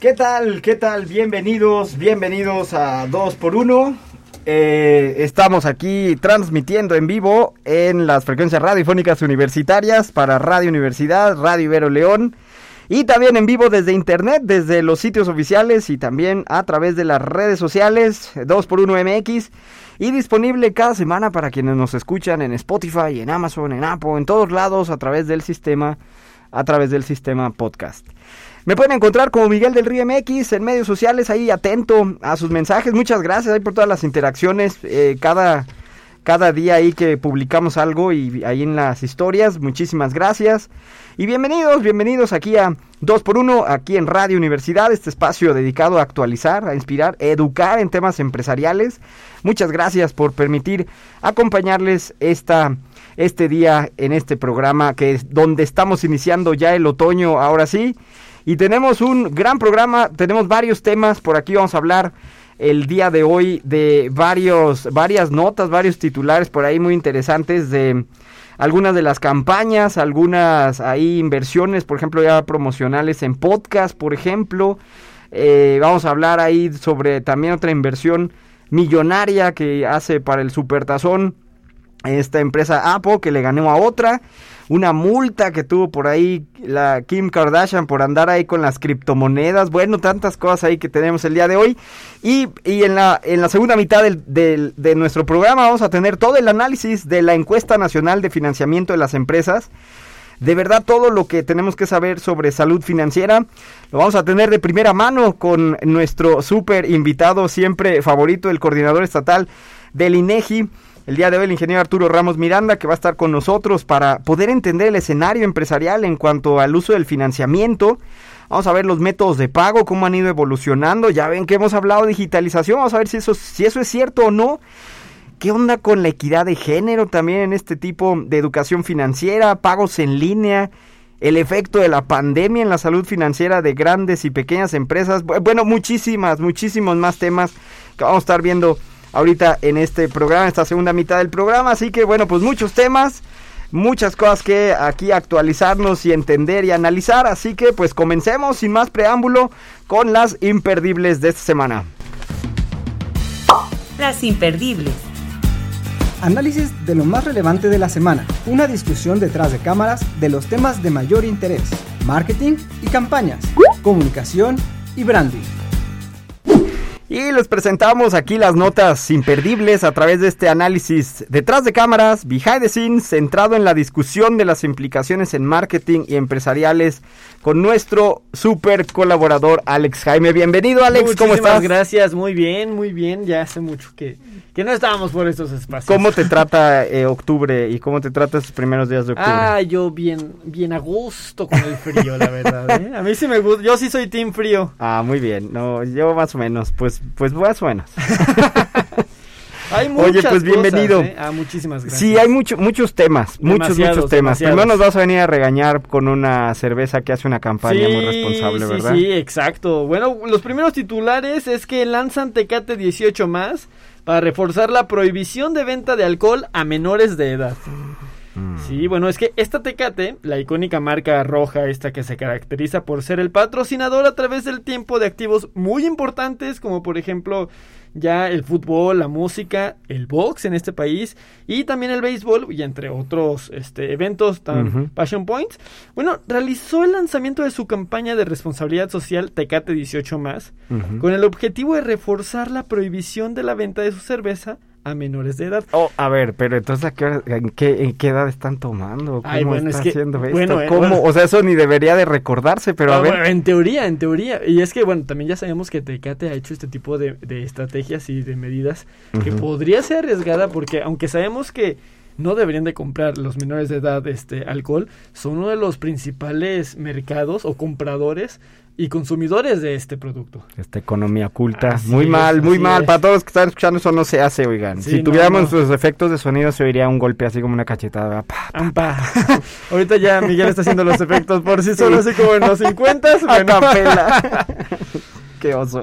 ¿Qué tal? ¿Qué tal? Bienvenidos, bienvenidos a 2x1. Eh, estamos aquí transmitiendo en vivo en las frecuencias radiofónicas universitarias para Radio Universidad, Radio Ibero León y también en vivo desde internet, desde los sitios oficiales y también a través de las redes sociales 2x1MX y disponible cada semana para quienes nos escuchan en Spotify, en Amazon, en Apple, en todos lados a través del sistema a través del sistema podcast. Me pueden encontrar como Miguel del Río MX en medios sociales, ahí atento a sus mensajes. Muchas gracias ahí por todas las interacciones. Eh, cada, cada día ahí que publicamos algo y ahí en las historias. Muchísimas gracias. Y bienvenidos, bienvenidos aquí a 2x1, aquí en Radio Universidad, este espacio dedicado a actualizar, a inspirar, a educar en temas empresariales. Muchas gracias por permitir acompañarles esta, este día en este programa que es donde estamos iniciando ya el otoño, ahora sí. Y tenemos un gran programa, tenemos varios temas, por aquí vamos a hablar el día de hoy de varios, varias notas, varios titulares por ahí muy interesantes de algunas de las campañas, algunas ahí inversiones, por ejemplo, ya promocionales en podcast, por ejemplo. Eh, vamos a hablar ahí sobre también otra inversión millonaria que hace para el Supertazón esta empresa Apple que le ganó a otra una multa que tuvo por ahí la Kim Kardashian por andar ahí con las criptomonedas, bueno, tantas cosas ahí que tenemos el día de hoy. Y, y en, la, en la segunda mitad del, de nuestro programa vamos a tener todo el análisis de la encuesta nacional de financiamiento de las empresas. De verdad todo lo que tenemos que saber sobre salud financiera lo vamos a tener de primera mano con nuestro súper invitado siempre favorito, el coordinador estatal del INEGI. El día de hoy el ingeniero Arturo Ramos Miranda que va a estar con nosotros para poder entender el escenario empresarial en cuanto al uso del financiamiento. Vamos a ver los métodos de pago, cómo han ido evolucionando. Ya ven que hemos hablado de digitalización. Vamos a ver si eso, si eso es cierto o no. ¿Qué onda con la equidad de género también en este tipo de educación financiera? Pagos en línea. El efecto de la pandemia en la salud financiera de grandes y pequeñas empresas. Bueno, muchísimas, muchísimos más temas que vamos a estar viendo ahorita en este programa, esta segunda mitad del programa. Así que bueno, pues muchos temas, muchas cosas que aquí actualizarnos y entender y analizar. Así que pues comencemos sin más preámbulo con las imperdibles de esta semana. Las imperdibles. Análisis de lo más relevante de la semana. Una discusión detrás de cámaras de los temas de mayor interés. Marketing y campañas. Comunicación y branding. Y les presentamos aquí las notas imperdibles a través de este análisis detrás de cámaras, behind the scenes, centrado en la discusión de las implicaciones en marketing y empresariales con nuestro super colaborador Alex Jaime. Bienvenido Alex, Muchísimas ¿cómo estás? Gracias, muy bien, muy bien. Ya hace mucho que, que no estábamos por estos espacios. ¿Cómo te trata eh, octubre y cómo te trata estos primeros días de octubre? Ah, yo bien, bien a gusto con el frío, la verdad. ¿eh? A mí sí me gusta, yo sí soy team frío. Ah, muy bien. No, yo más o menos, pues, pues más o menos. Hay muchas Oye, pues bienvenido. Cosas, ¿eh? Ah, muchísimas gracias. Sí, hay mucho, muchos temas, muchos, Demasiados, muchos temas. demasiados. Primero nos vas a venir a regañar con una cerveza que hace una campaña Sí, muy responsable, sí, ¿verdad? Sí, exacto. Bueno, los primeros titulares es que lanzan Tecate 18 más para reforzar la prohibición de venta de alcohol a menores de edad. Mm. Sí, bueno, es que esta Tecate, la icónica marca roja, esta que se caracteriza por ser el patrocinador a través del tiempo de activos muy importantes, como por ejemplo ya el fútbol, la música, el box en este país y también el béisbol y entre otros este, eventos tan. Passion Points. Bueno, realizó el lanzamiento de su campaña de responsabilidad social Tecate 18 más con el objetivo de reforzar la prohibición de la venta de su cerveza a menores de edad. Oh, a ver, pero entonces ¿a qué hora- en, qué, en qué edad están tomando? ¿Cómo Ay, bueno, está es que- haciendo esto? bueno, eh, ¿Cómo? bueno. O sea, eso ni debería de recordarse, pero a Ah, ver. bueno, en teoría, en teoría. Y es que, bueno, también ya sabemos que Tecate ha hecho este tipo de, de estrategias y de medidas que podría ser arriesgada porque aunque sabemos que no deberían de comprar los menores de edad este alcohol, son uno de los principales mercados o compradores y consumidores de este producto. Esta economía oculta. Así muy es, mal, muy mal. es. Para todos los que están escuchando, eso no se hace, oigan. Sí, si tuviéramos no. sus efectos de sonido, se oiría un golpe así como una cachetada. pa. Ampa. Ahorita ya Miguel está haciendo los efectos por sí solo, así como en los 50. A Bueno. capela. Qué oso.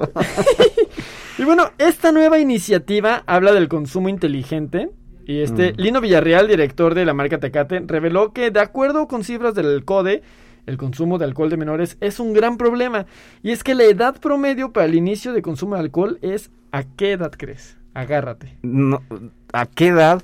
Y bueno, esta nueva iniciativa habla del consumo inteligente. Y este, Mm. Lino Villarreal, director de la marca Tecate, reveló que de acuerdo con cifras del CODE, el consumo de alcohol de menores es un gran problema. Y es que la edad promedio para el inicio de consumo de alcohol es ¿a qué edad crees? Agárrate. No, ¿A qué edad?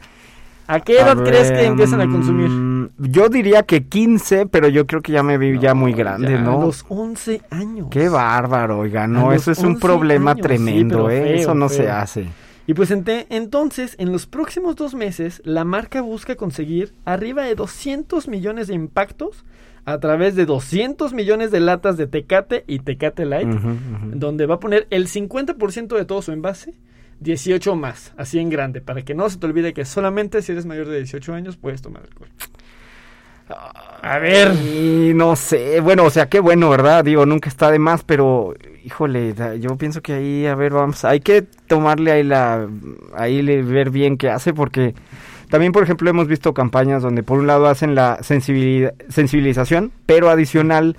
¿A qué edad A crees ver, que empiezan a consumir? mm, Yo diría que 15, pero yo creo que ya me vi ya muy grande, ya ¿no? A los 11 años. Qué bárbaro, oiga, no, eso es un 11 problema años, tremendo, ¿eh? feo, eso no se hace. Y pues entonces, en los próximos dos meses, la marca busca conseguir arriba de 200 millones de impactos a través de 200 millones de latas de Tecate y Tecate Light, donde va a poner el 50% de todo su envase, 18 más, así en grande, para que no se te olvide que solamente si eres mayor de 18 años puedes tomar alcohol. A ver. Y no sé, bueno, o sea, qué bueno, ¿verdad? Digo, nunca está de más, pero híjole, yo pienso que ahí, a ver, vamos, hay que tomarle ahí la, ahí ver bien qué hace, porque también, por ejemplo, hemos visto campañas donde por un lado hacen la sensibilización, pero adicional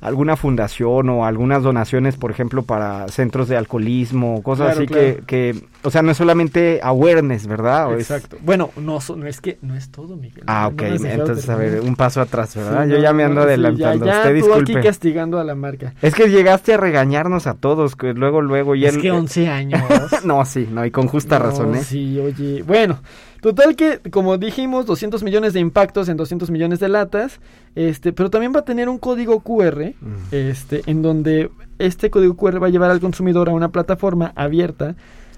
alguna fundación o algunas donaciones, por ejemplo, para centros de alcoholismo, cosas Claro, así claro. Que, que, o sea, no es solamente awareness, ¿verdad? O es- Exacto. Bueno, no, no es que no es todo, Miguel. Ah, ok, entonces, a ver, un paso atrás, ¿verdad? Sí, yo no, ya me ando sí, adelantando, ya, ya, usted tú aquí disculpe. castigando a la marca. Es que llegaste a regañarnos a todos, que luego, luego, y Es que 11 años. No, sí, no, y con justa razón, ¿eh? Sí, oye. Bueno, total que, como dijimos, 200 millones de impactos en 200 millones de latas. Este, pero también va a tener un código QR, Mm. este, en donde este código QR va a llevar al consumidor a una plataforma abierta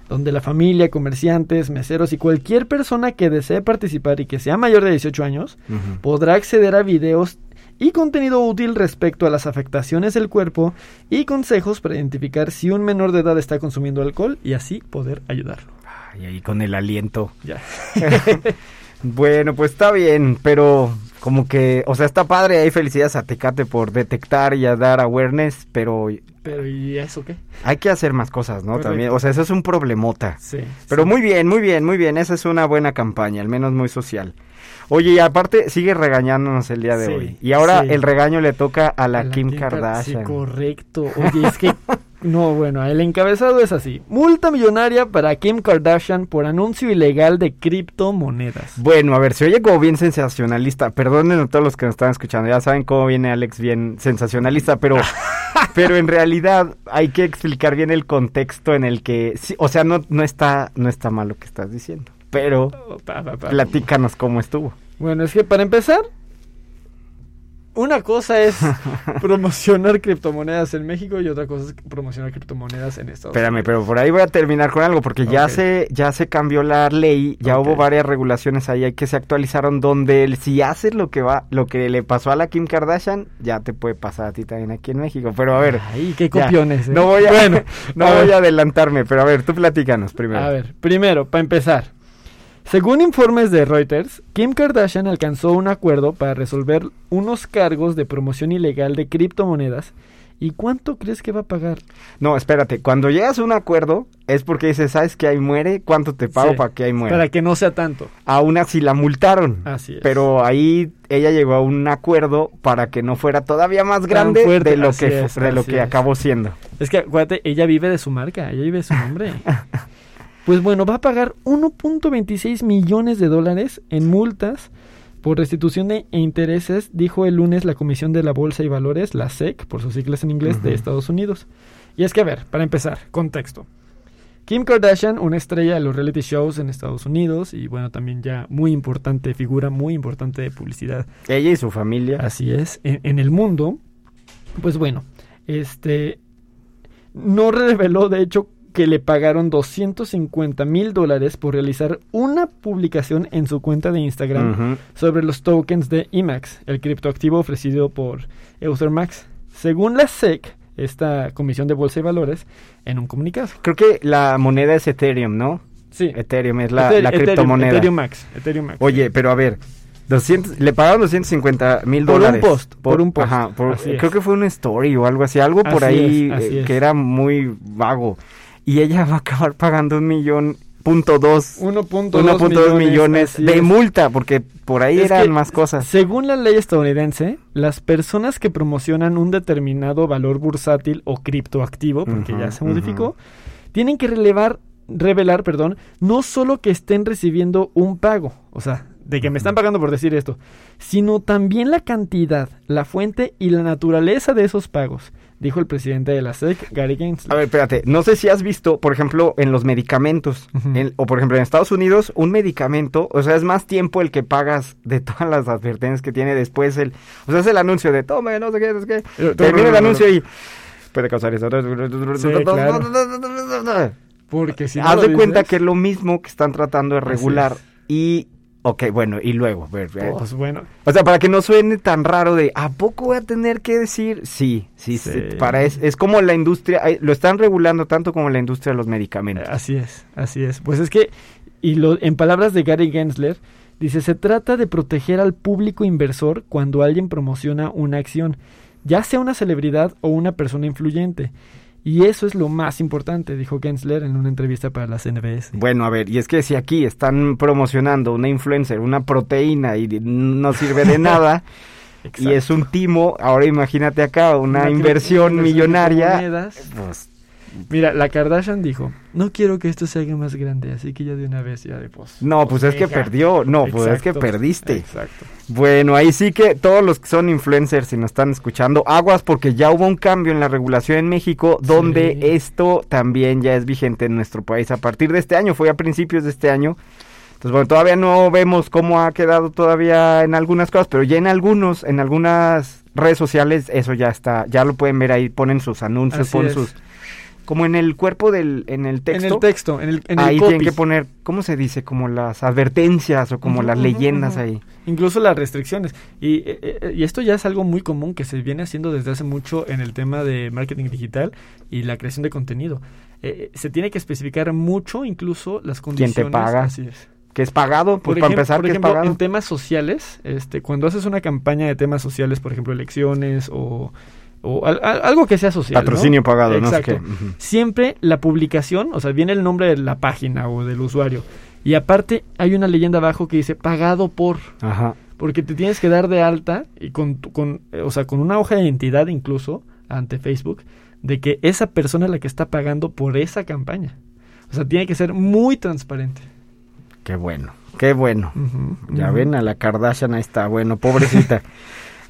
donde la familia, comerciantes, meseros y cualquier persona que desee participar y que sea mayor de 18 años podrá acceder a videos y contenido útil respecto a las afectaciones del cuerpo y consejos para identificar si un menor de edad está consumiendo alcohol y así poder ayudarlo. Ay, ahí con el aliento. Ya. Bueno, pues está bien, pero como que, o sea, está padre, hay felicidades a Tecate por detectar y a dar awareness, pero Pero ¿y eso qué? hay que hacer más cosas, ¿no? También, o sea, eso es un problemota. Sí. Pero sí. muy bien, muy bien, muy bien, esa es una buena campaña, al menos muy social. Oye, y aparte sigue regañándonos el día de Sí, hoy. Y ahora sí. el regaño le toca a la, A Kim Kar- Kardashian. Sí, correcto. Oye, es que no, bueno, el encabezado es así. Multa millonaria para Kim Kardashian por anuncio ilegal de criptomonedas. Bueno, a ver, se oye como bien sensacionalista. Perdonen a todos los que nos están escuchando. Ya saben cómo viene Alex bien sensacionalista, pero, pero en realidad hay que explicar bien el contexto en el que, o sea, no, no está, no está mal lo que estás diciendo. Pero pa. platícanos cómo estuvo. Bueno, es que para empezar, una cosa es promocionar criptomonedas en México y otra cosa es promocionar criptomonedas en Estados Espérame, Unidos. pero por ahí voy a terminar con algo, porque ya se, ya se cambió la ley, ya hubo varias regulaciones ahí que se actualizaron donde el, si haces lo que va, lo que le pasó a la Kim Kardashian, ya te puede pasar a ti también aquí en México. Pero a ver, Ay, qué ya, copiones. ¿eh? no voy a, Bueno, no a voy a adelantarme, pero a ver, tú platícanos primero. A ver, primero, para empezar. Según informes de Reuters, Kim Kardashian alcanzó un acuerdo para resolver unos cargos de promoción ilegal de criptomonedas. ¿Y cuánto crees que va a pagar? No, espérate, cuando llegas a un acuerdo es porque dices, ¿sabes que ahí muere? ¿Cuánto te pago Sí, para que ahí muera? Para que no sea tanto. Aún así la multaron. Así es. Pero ahí ella llegó a un acuerdo para que no fuera todavía más grande fuerte, de lo que, es, de lo que es. acabó siendo. Es que, acuérdate, ella vive de su marca, ella vive de su nombre. pues bueno, va a pagar 1.26 millones de dólares en multas por restitución de intereses, dijo el lunes la Comisión de la Bolsa y Valores, la SEC, por sus siglas en inglés, de. Estados Unidos. Y es que, a ver, para empezar, contexto. Kim Kardashian, una estrella de los reality shows en Estados Unidos y bueno, también ya muy importante, figura muy importante de publicidad Ella y su familia. Así es, en, en el mundo, pues bueno, este no reveló de hecho que le pagaron 250 mil dólares por realizar una publicación en su cuenta de Instagram sobre los tokens de IMAX, el criptoactivo ofrecido por Ethermax. Según la SEC, esta Comisión de Bolsa y Valores, en un comunicado. Creo que la moneda es Ethereum, ¿no? Sí. Ethereum es la, Ether- la Ethereum, criptomoneda. Ethereum Max, Ethereum Max. Oye, pero a ver, 200, le pagaron 250 mil Por un dólares. post, por un post. Ajá, por- Así es. creo que fue una story o algo así, algo por Así ahí es, eh, es. que era muy vago. Y ella va a acabar pagando un millón punto dos. 1.2 1.2 millones así de multa, porque por ahí Es eran más cosas. Según la ley estadounidense, las personas que promocionan un determinado valor bursátil o criptoactivo, porque ya se modificó, tienen que relevar, revelar, perdón, no solo que estén recibiendo un pago, o sea, de que me están pagando por decir esto, sino también la cantidad, la fuente y la naturaleza de esos pagos, dijo el presidente de la SEC, Gary Gensler. A ver, espérate, no sé si has visto, por ejemplo, en los medicamentos, en- o por ejemplo en Estados Unidos, un medicamento, o sea, es más tiempo el que pagas de todas las advertencias que tiene después el, o sea, es el anuncio de tome, no sé qué, no sé qué, Pero- termina el anuncio y puede causar eso. Porque si no Haz de cuenta que es lo mismo que están tratando de regular y, ok, bueno, y luego, ver, eh, Pues bueno, o sea, para que no suene tan raro de, ¿a poco voy a tener que decir? Sí, sí, Sí. para es, es como la industria, eh, lo están regulando tanto como la industria de los medicamentos. Así es, así es. Pues es que, y lo, en palabras de Gary Gensler, dice, se trata de proteger al público inversor cuando alguien promociona una acción, ya sea una celebridad o una persona influyente. Y eso es lo más importante, dijo Gensler en una entrevista para las NBS. Bueno, a ver, y es que si aquí están promocionando una influencer, una proteína y no sirve de nada, y es un timo, ahora imagínate acá una, inversión millonaria. criptomonedas. Pues, Mira, la Kardashian dijo, no quiero que esto se haga más grande, así que ya de una vez ya de pues. no, pues es que perdió, no, pues es que perdiste. Exacto. Bueno, ahí sí que todos los que son influencers y nos están escuchando, aguas porque ya hubo un cambio en la regulación en México donde Sí. esto también ya es vigente en nuestro país a partir de este año, fue a principios de este año. Entonces, bueno, todavía no vemos cómo ha quedado todavía en algunas cosas, pero ya en algunos, en algunas redes sociales, eso ya está, ya lo pueden ver ahí, ponen sus anuncios, Así ponen es. sus... Como en el cuerpo del, en el texto. En el texto, en el, en el ahí tienen copy. que poner, ¿cómo se dice? Como las advertencias o como las leyendas ahí. Incluso las restricciones. Y, eh, eh, y esto ya es algo muy común que se viene haciendo desde hace mucho en el tema de marketing digital y la creación de contenido. Eh, se tiene que especificar mucho incluso las ¿Quién condiciones. te paga? Así es. que es pagado, pues Por, para ejemplo, empezar por ejemplo, es pagado. en temas sociales, este, cuando haces una campaña de temas sociales, por ejemplo, elecciones o, o al- al- algo que sea social. ¿no? Patrocinio pagado, no sé Exacto. qué. Ujú. Siempre la publicación, o sea, viene el nombre de la página o del usuario. Y aparte hay una leyenda abajo que dice pagado por. Ajá. Porque te tienes que dar de alta y con, con eh, o sea, con una hoja de identidad incluso ante Facebook de que esa persona es la que está pagando por esa campaña. O sea, tiene que ser muy transparente. Qué bueno, qué bueno. Ya ven a la Kardashian, ahí está, bueno, pobrecita.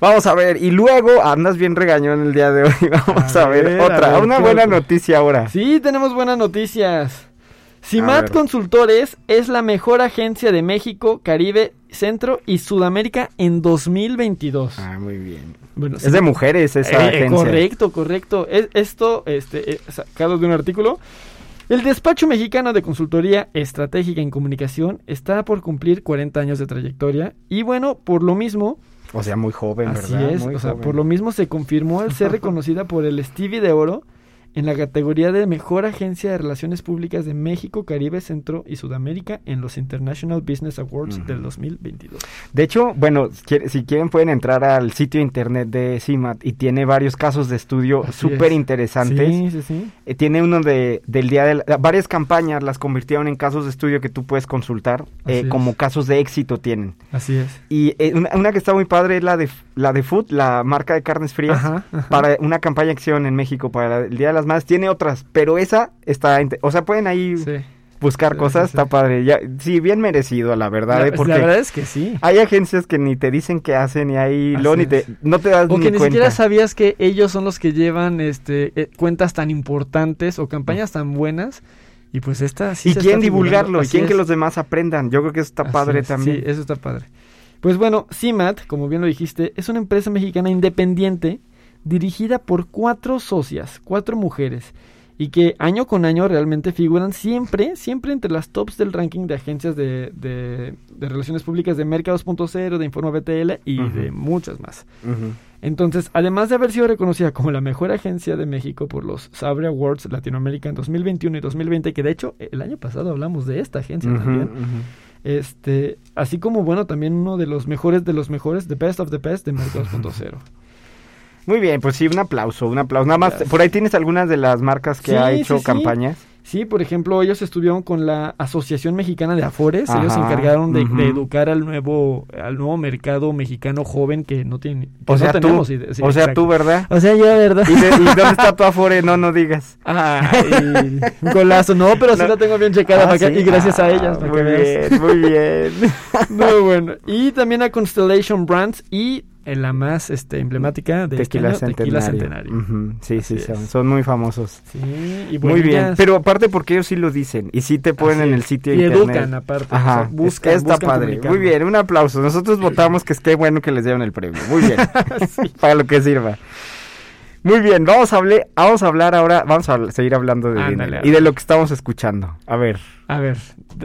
Vamos a ver, y luego andas bien regañón el día de hoy. Vamos a, A ver, ver, a otra, ver, una ¿qué buena noticia ahora. Sí, tenemos buenas noticias. CIMAT. Consultores es la mejor agencia de México, Caribe, Centro y Sudamérica en 2022. Ah, muy bien. Bueno, Es de mujeres esa Eh, agencia. Correcto, correcto. Es, esto, este, eh, sacado de un artículo. El despacho mexicano de consultoría estratégica en comunicación está por cumplir 40 años de trayectoria y bueno, por lo mismo, O sea, muy joven, así ¿verdad? es, Muy o sea, joven. por lo mismo se confirmó al ser reconocida por el Stevie de Oro en la categoría de Mejor Agencia de Relaciones Públicas de México, Caribe, Centro y Sudamérica en los International Business Awards Ujú. del 2022. De hecho, bueno, si quiere- si quieren pueden entrar al sitio internet de CIMAT y tiene varios casos de estudio súper es. interesantes. Sí, sí, sí. Eh, tiene uno de, del día de la- varias campañas las convirtieron en casos de estudio que tú puedes consultar eh, como casos de éxito tienen Así es. y eh, una, una que está muy padre es la de la de Food la marca de carnes frías Ajá, ajá. para una campaña de acción en México para el día de las madres tiene otras pero esa está o sea pueden ahí Sí. buscar Sí, cosas sí, está padre ya sí bien merecido la verdad La, eh, porque la verdad es que sí. hay agencias que ni te dicen qué hacen y ahí luego ni te no te das O ni que ni cuenta siquiera sabías que ellos son los que llevan este eh, cuentas tan importantes o campañas tan buenas. Y pues esta sí y se quién está divulgarlo y quién que es. los demás aprendan yo creo que eso está Así padre es, también Sí, eso está padre. Pues bueno, CIMAT, como bien lo dijiste, es una empresa mexicana independiente dirigida por cuatro socias, cuatro mujeres, y que año con año realmente figuran siempre, siempre entre las tops del ranking de agencias de, de- de relaciones públicas de Mercados.0, de Informa BTL y de muchas más. Entonces, además de haber sido reconocida como la mejor agencia de México por los Sabre Awards Latinoamérica en 2021 y 2020, que de hecho el año pasado hablamos de esta agencia también. Este, así como bueno, también uno de los mejores de los mejores, The Best of the Best de Merck 2.0. Muy bien, pues sí, un aplauso, un aplauso. Nada más, Gracias. por ahí tienes algunas de las marcas que Sí, ha hecho sí. campañas. Sí, por ejemplo, ellos estuvieron con la Asociación Mexicana de Afores. ellos se encargaron de, de educar al nuevo, al nuevo mercado mexicano joven que no tiene. que O no sea, tú, tenemos o sea, tú, ¿verdad? O sea, yo, ¿verdad? ¿Y, de- y dónde está tu Afore? No, no digas. Ay, un golazo. No, pero sí No. la tengo bien checada. Ah, para y gracias a Ah, ellas. para Muy que veas. bien, muy bien. Muy bueno. Y también a Constellation Brands y la más este, emblemática de este Tequila año, Centenario. Tequila Centenario. Ujú, Sí, sí, Así son, muy famosos. Sí, y Muy bien, pero aparte porque ellos sí lo dicen y sí te ponen Así en el sitio Y internet. educan aparte. o Ajá, sea, es- buscan, está buscan padre. Muy bien, un aplauso. Nosotros votamos que es que bueno que les dieron el premio. Muy bien, para lo que sirva. Muy bien, vamos a, hablar, vamos a hablar ahora, vamos a seguir hablando de Ándale, y de lo que estamos escuchando. A ver, A ver.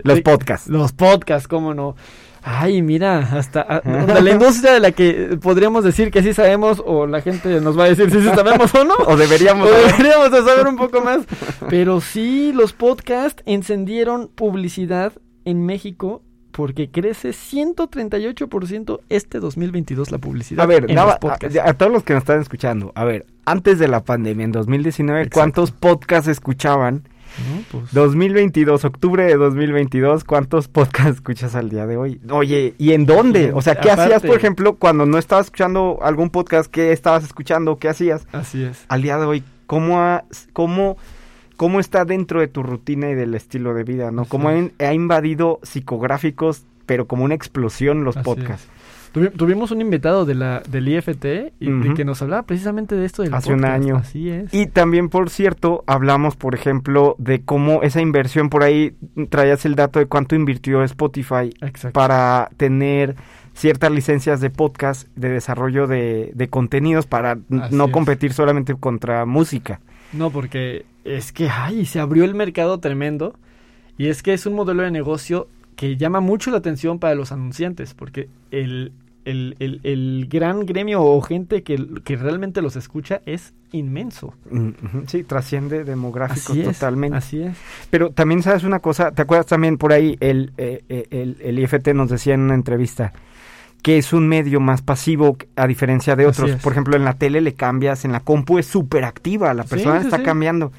los de- podcasts. Los podcasts, cómo no. Ay, mira, hasta a- de la industria de la que podríamos decir que sí sabemos o la gente nos va a decir si sí sabemos o no. O deberíamos O deberíamos de saber un poco más. Pero sí, los podcasts encendieron publicidad en México porque crece 138% este 2022 la publicidad A ver, en nada- los podcasts. a, a todos los que nos están escuchando, a ver, antes de la pandemia, en 2019, Exacto. ¿cuántos podcasts escuchaban? ¿No? Pues, 2022, octubre de 2022, ¿cuántos podcasts escuchas al día de hoy? Oye, ¿y en dónde? O sea, ¿qué Aparte. hacías, por ejemplo, cuando no estabas escuchando algún podcast? ¿Qué estabas escuchando? ¿Qué hacías? así es. Al día de hoy, ¿cómo, ha- cómo, cómo está dentro de tu rutina y del estilo de vida? ¿no? ¿Cómo ha, es. ha invadido psicográficos, pero como una explosión los Así podcasts? Tuvi- tuvimos un invitado de la, del IFT y, que nos hablaba precisamente de esto del Hace un año. Así es. Y también, por cierto, hablamos, por ejemplo, de cómo esa inversión, por ahí traías el dato de cuánto invirtió Spotify Exacto. para tener ciertas licencias de podcast, de desarrollo de, de contenidos, para Así no es. competir solamente contra música. No, porque es que, ay, se abrió el mercado tremendo. Y es que es un modelo de negocio que llama mucho la atención para los anunciantes, porque el, el, el, el gran gremio o gente que, que realmente los escucha es inmenso. Mm, Sí, trasciende demográficos Así es, totalmente. Así es. Pero también sabes una cosa, ¿te acuerdas también por ahí el, eh, eh, el, el IFT nos decía en una entrevista que es un medio más pasivo a diferencia de otros? Por ejemplo, en la tele le cambias, en la compu es súper activa, la Sí, persona sí, está sí. cambiando.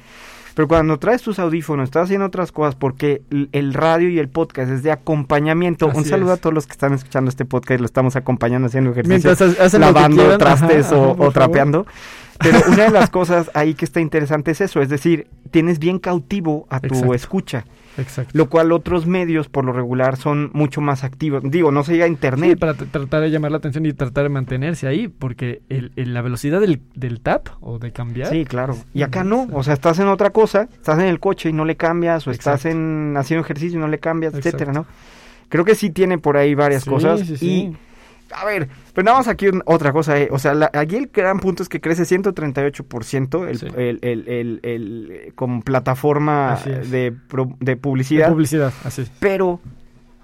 Pero cuando traes tus audífonos, estás haciendo otras cosas porque el, radio y el podcast es de acompañamiento. un saludo es. a todos los que están escuchando este podcast lo estamos acompañando haciendo ejercicio hacen lavando quieran, trastes ajá, o, ajá, trapeando. Pero una de las cosas ahí que está interesante es eso, es decir, tienes bien cautivo a tu Exacto. escucha, Exacto. lo cual otros medios por lo regular son mucho más activos. Digo, no se llega a Sí, internet. para t- tratar de llamar la atención y tratar de mantenerse ahí, porque el, el- la velocidad del, del tap o de cambiar. Sí, claro. Y acá no, o sea, estás en otra cosa, estás en el coche y no le cambias, o estás en haciendo ejercicio y no le cambias, etcétera, Exacto. ¿no? Creo que sí tiene por ahí varias Sí, cosas. sí, sí. Y, a ver, pero nada más aquí un- otra cosa, eh, o sea, la- aquí el gran punto es que crece 138% el, Sí. el, el, el, como plataforma de, publicidad, publicidad, así. pero...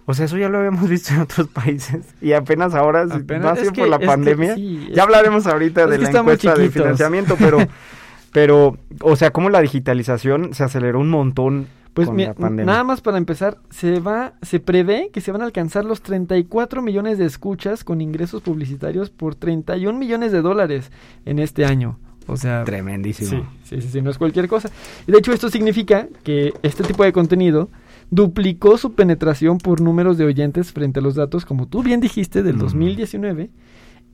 O sea, eso ya lo habíamos visto en otros países y apenas ahora, Apenas- que- por la pandemia, sí, ya hablaremos ahorita de la encuesta de financiamiento, pero, pero, o sea, como la digitalización se aceleró un montón Pues con mira, la pandemia. nada más para empezar, se va, se prevé que se van a alcanzar los 34 millones de escuchas con ingresos publicitarios por 31 millones de dólares en este año. O sea, Tremendísimo. sí, sí, sí, sí, no es cualquier cosa. Y de hecho esto significa que este tipo de contenido duplicó su penetración por números de oyentes frente a los datos, como tú bien dijiste, del Mm. 2019.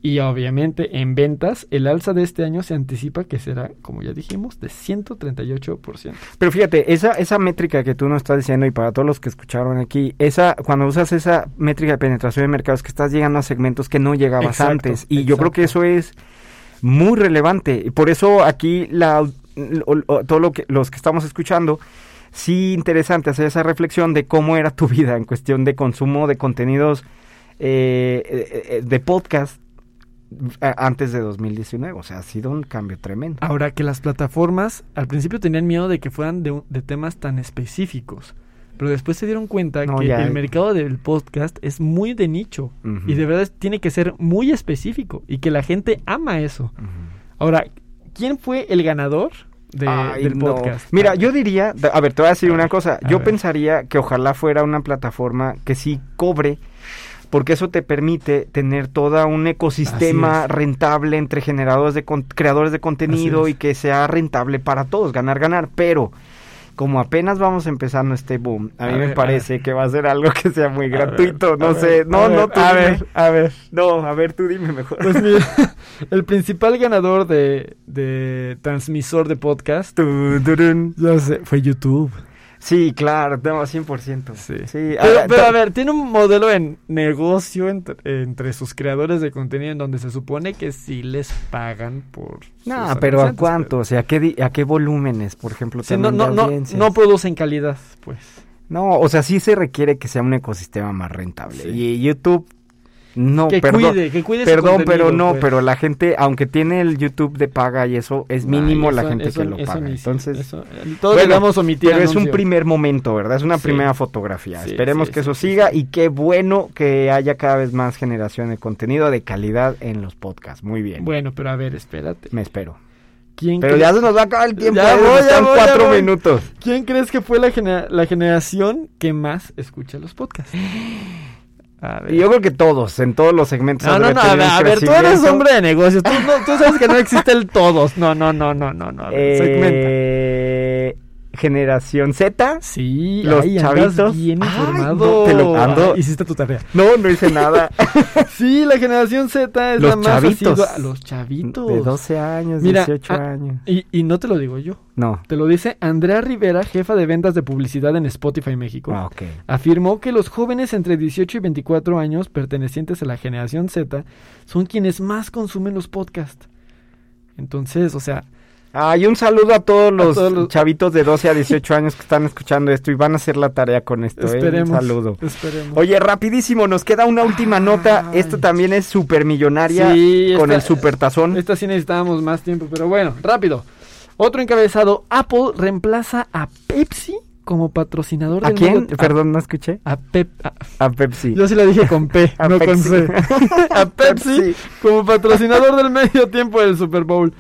Y obviamente en ventas, el alza de este año se anticipa que será, como ya dijimos, de 138%. Pero fíjate, esa, esa métrica que tú nos estás diciendo y para todos los que escucharon aquí, esa, cuando usas esa métrica de penetración de mercados, que estás llegando a segmentos que no llegabas Exacto, antes. Y yo creo que eso es muy relevante. Y por eso aquí la, o- o- todo lo que los que estamos escuchando, sí interesante hacer esa reflexión de cómo era tu vida en cuestión de consumo de contenidos eh, eh, eh, de podcast antes de 2019. O sea, ha sido un cambio tremendo. Ahora que las plataformas al principio tenían miedo de que fueran de, de temas tan específicos, pero después se dieron cuenta No, que ya, el mercado del podcast es muy de nicho y de verdad tiene que ser muy específico y que la gente ama eso. Ahora, ¿quién fue el ganador de- Ay, del no. podcast. Mira, yo diría, a ver, te voy a decir A una ver, cosa. Yo ver. pensaría que ojalá fuera una plataforma que sí cobre, porque eso te permite tener todo un ecosistema rentable entre generadores de con- creadores de contenido y que sea rentable para todos, ganar, ganar. Pero como apenas vamos empezando este boom, a mí A me ver, a parece que va a ser algo que sea muy gratuito. ver, no sé, ver, no, no, tú a dime. ver, a ver. No, a ver, tú dime mejor. Pues mira, el principal ganador de, de transmisor de podcast, ya sé, fue YouTube. Sí, claro, no, 100%. Sí. sí Pero, pero a ver, tiene un modelo en negocio entre, entre sus creadores de contenido en donde se supone que sí les pagan por... No, pero ¿a cuánto? O sea, ¿a qué, ¿a qué volúmenes, por ejemplo? Sí, no, no, no, no producen calidad, pues. No, o sea, sí se requiere que sea un ecosistema más rentable. Sí. Y YouTube, no, que perdón. cuide, que cuide su Perdón, pero no, pues. pero la gente, aunque tiene el YouTube de paga y eso, es Ay, mínimo la gente eso- que lo paga. Entonces, eso- todos bueno, omitir pero es un primer momento, ¿verdad? Es una Sí. primera fotografía. Sí, Esperemos sí, que eso siga y qué bueno que haya cada vez más generación de contenido de calidad en los podcasts. Muy bien. Bueno, pero a ver, espérate. Me espero. ¿Quién Pero ya se nos va a acabar el tiempo. Ya eh, voy, ya ya cuatro voy. minutos. ¿Quién crees que fue la, la generación que más escucha los podcasts? Y yo creo que todos, en todos los segmentos. No, no, no, a ver, a ver, tú eres hombre de negocios. Tú, no- tú sabes que no existe el todos. No, no, no, no, no, no. A ver, segmenta. Generación Z. Sí, los ay, chavitos. bien Ay, informado. no, te lo ando- Ay, Hiciste tu tarea. No, no hice nada. Sí, la generación Z es Los la más chavitos. asidua- Los chavitos. De 12 años, Mira, 18 ah, años. Y, y no te lo digo yo. No. Te lo dice Andrea Rivera, jefa de ventas de publicidad en Spotify México. Ah, ok. Afirmó que los jóvenes entre 18 y 24 años pertenecientes a la generación Z son quienes más consumen los podcasts. Entonces, o sea, Ah, y un saludo a todos los, todos los- chavitos de 12 a 18 años que están escuchando esto y van a hacer la tarea con esto. ¿eh? esperemos. Un saludo. Esperemos. Oye, rapidísimo, nos queda una última nota. Ay. Esto también es super millonaria Sí, con esta- el supertazón. Esta sí necesitábamos más tiempo, pero bueno, rápido. Otro encabezado, Apple reemplaza a Pepsi como patrocinador ¿A del quién? Perdón, no escuché. A, a Pep, a- A Pepsi. yo sí la dije con P, A no con. C. a Pepsi Pepsi. como patrocinador del medio tiempo del Super Bowl.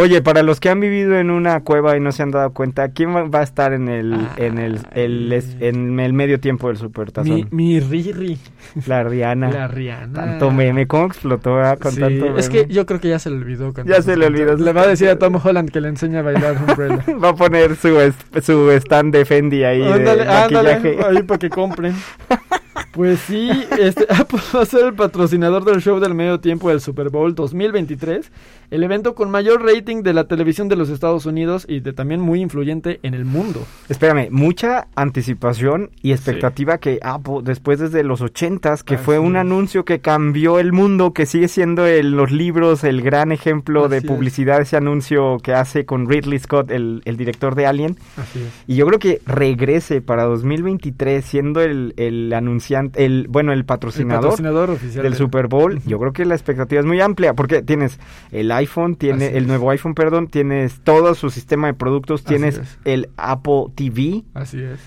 Oye, para los que han vivido en una cueva y no se han dado cuenta, ¿quién va a estar en el en el, en el medio tiempo del Mi, supertazón? mi Riri, La Rihanna. la Rihanna. Tanto meme, ¿cómo explotó ah, con Sí, tanto meme? es que yo creo que ya se le olvidó. Ya se le olvidó. Le va a decir a Tom Holland que le enseña a bailar Umbrella. Va a poner su, su stand de Fendi ahí Ándale, de ándale, maquillaje. ahí para que compren. Pues sí, este Apple va a ser el patrocinador del show del medio tiempo del Super Bowl 2023, el evento con mayor rating de la televisión de los Estados Unidos y de también muy influyente en el mundo. Espérame, mucha anticipación y expectativa que Apple, después desde los ochentas, que fue un es. anuncio que cambió el mundo, que sigue siendo en los libros el gran ejemplo de es. publicidad, ese anuncio que hace con Ridley Scott, el, el director de Alien. Así es. Y yo creo que regrese para 2023 siendo el, el anunciante, el bueno, el El patrocinador, oficial del Super Bowl. Yo creo que la expectativa es muy amplia porque tienes el iPhone, tiene Así el es. nuevo iPhone, perdón, tienes todo su sistema de productos, tienes es. el Apple TV Así es.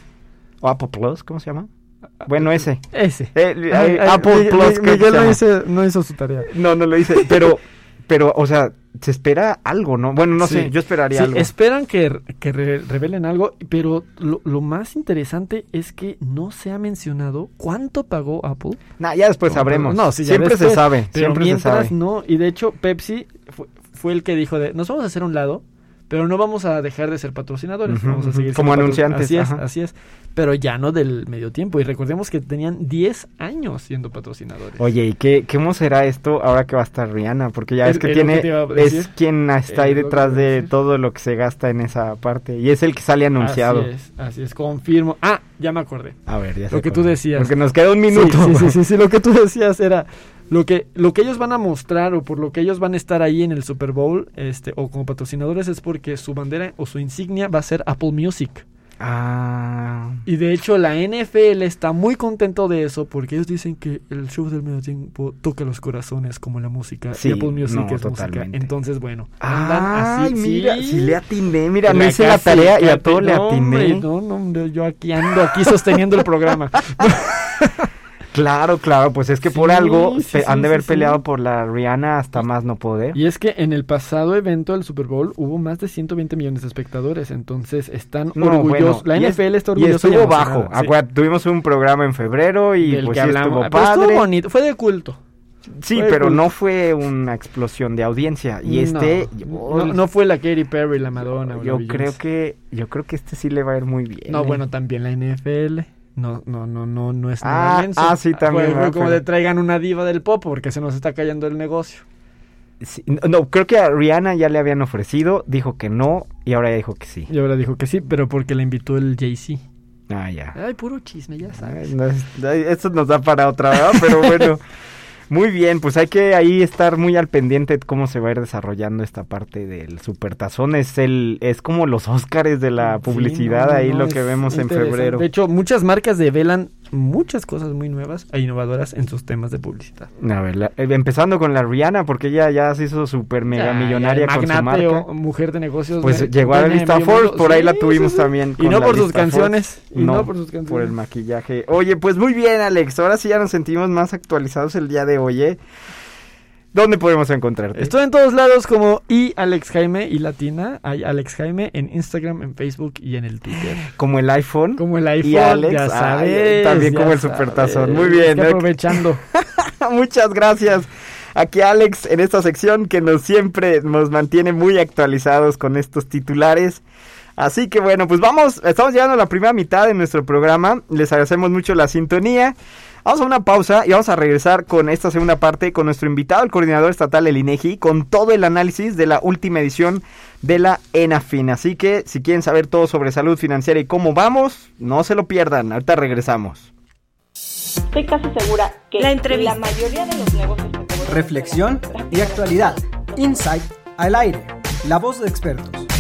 o Apple Plus, ¿cómo se llama? Bueno, ese. Ese. Eh, Apple Plus. Miguel no hizo, no hizo su tarea. No, no lo hice, pero pero o sea, se espera algo, ¿no? Bueno, no Sí. sé, yo esperaría Sí, algo. esperan que, que re- revelen algo, pero lo, lo más interesante es que no se ha mencionado cuánto pagó Apple. Nah, ya después No, sabremos. no, sí, ya siempre se sabe, Pero siempre se mientras sabe. no, y de hecho Pepsi fue, fue el que dijo de, nos vamos a hacer un lado, pero no vamos a dejar de ser patrocinadores, vamos a seguir Como siendo anunciantes, Así es, así es, pero ya no del medio tiempo, y recordemos que tenían 10 años siendo patrocinadores. Oye, ¿y qué, cómo será esto ahora que va a estar Rihanna? Porque ya Es- es que tiene, que es quien está ahí detrás de todo lo que se gasta en esa parte. Y es el que sale anunciado. Así es, así es, confirmo. Ah, ya me acordé. A ver, ya sé Lo que tú decías. Porque nos queda un minuto. Sí, sí, sí, sí, sí, lo que tú decías era lo que lo que ellos van a mostrar o por lo que ellos van a estar ahí en el Super Bowl, este o como patrocinadores es porque su bandera o su insignia va a ser Apple Music. Ah. Y de hecho la NFL está muy contento de eso porque ellos dicen que el show del medio tiempo toca los corazones como la música Sí, y Apple Music no, es música. totalmente. Entonces, bueno, andan Ay, así, mira, sí. si le atiné, mira, La hice la tarea y a todo le no, hombre, atiné. no, no, yo aquí ando aquí sosteniendo el programa. Claro, claro, pues es que por algo sí, pe- sí, han de haber peleado por la Rihanna hasta más no poder. Y es que en el pasado evento del Super Bowl hubo más de 120 millones de espectadores, entonces están No, orgullosos. bueno, la y es- NFL está Y orgullosa estuvo emocionada, bajo. Acuérdate, tuvimos un programa en febrero y del pues que estuvo Ah, pero padre. estuvo bonito, fue de culto. Sí, Fue pero no fue una explosión de audiencia. Y este, no, no, no fue la Katy Perry, la Madonna. o la yo Beyoncé. creo que, yo creo que este sí le va a ir muy bien. No, ¿eh? bueno, también la NFL. No, no, no, no, no es Ah, nada menso. ah, sí, también, Fue, fue ¿verdad? como de traigan una diva del pop porque se nos está cayendo el negocio. Sí, no, no, creo que a Rihanna ya le habían ofrecido, dijo que no y ahora ya dijo que sí. Y ahora dijo que sí, pero porque la invitó el Jay-Z. Ah, ya. Ay, puro chisme, ya sabes. Ay, no es- ay, Esto nos da para otra, ¿verdad? Pero bueno. Muy bien, pues hay que ahí estar muy al pendiente de cómo se va a ir desarrollando esta parte del supertazón. Es el, es como los Óscares de la publicidad, no, ahí no, lo que vemos en febrero. De hecho, muchas marcas develan muchas cosas muy nuevas e innovadoras en sus temas de publicidad. A ver, la- eh, empezando con la Rihanna, porque ella ya se hizo súper mega Ya, millonaria con su marca. o mujer de negocios. Pues de- llegó a la lista Forbes, por ahí la tuvimos sí, sí. también. Y no por sus canciones. Y no, por sus canciones. por el maquillaje. Oye, pues muy bien, Alex. Ahora sí ya nos sentimos más actualizados el día de hoy, ¿eh? ¿Dónde podemos encontrarte? Estoy en todos lados como y Alex Jaime y Latina. Hay Alex Jaime en Instagram, en Facebook y en el Twitter. Como el iPhone. Como el iPhone, Y Alex, ya sabes. también ya como el sabes. supertazón. Muy bien, aprovechando. Muchas gracias. Aquí Alex en esta sección que nos siempre nos mantiene muy actualizados con estos titulares. Así que bueno, pues vamos, estamos llegando a la primera mitad de nuestro programa. Les agradecemos mucho la sintonía. Vamos a una pausa y vamos a regresar con esta segunda parte con nuestro invitado, el coordinador estatal del INEGI, con todo el análisis de la última edición de la ENAFIN. Así que si quieren saber todo sobre salud financiera y cómo vamos, no se lo pierdan. Ahorita regresamos. Estoy casi segura que La entrevista. la mayoría de los negocios Reflexión y actualidad. Insight al aire. La voz de expertos.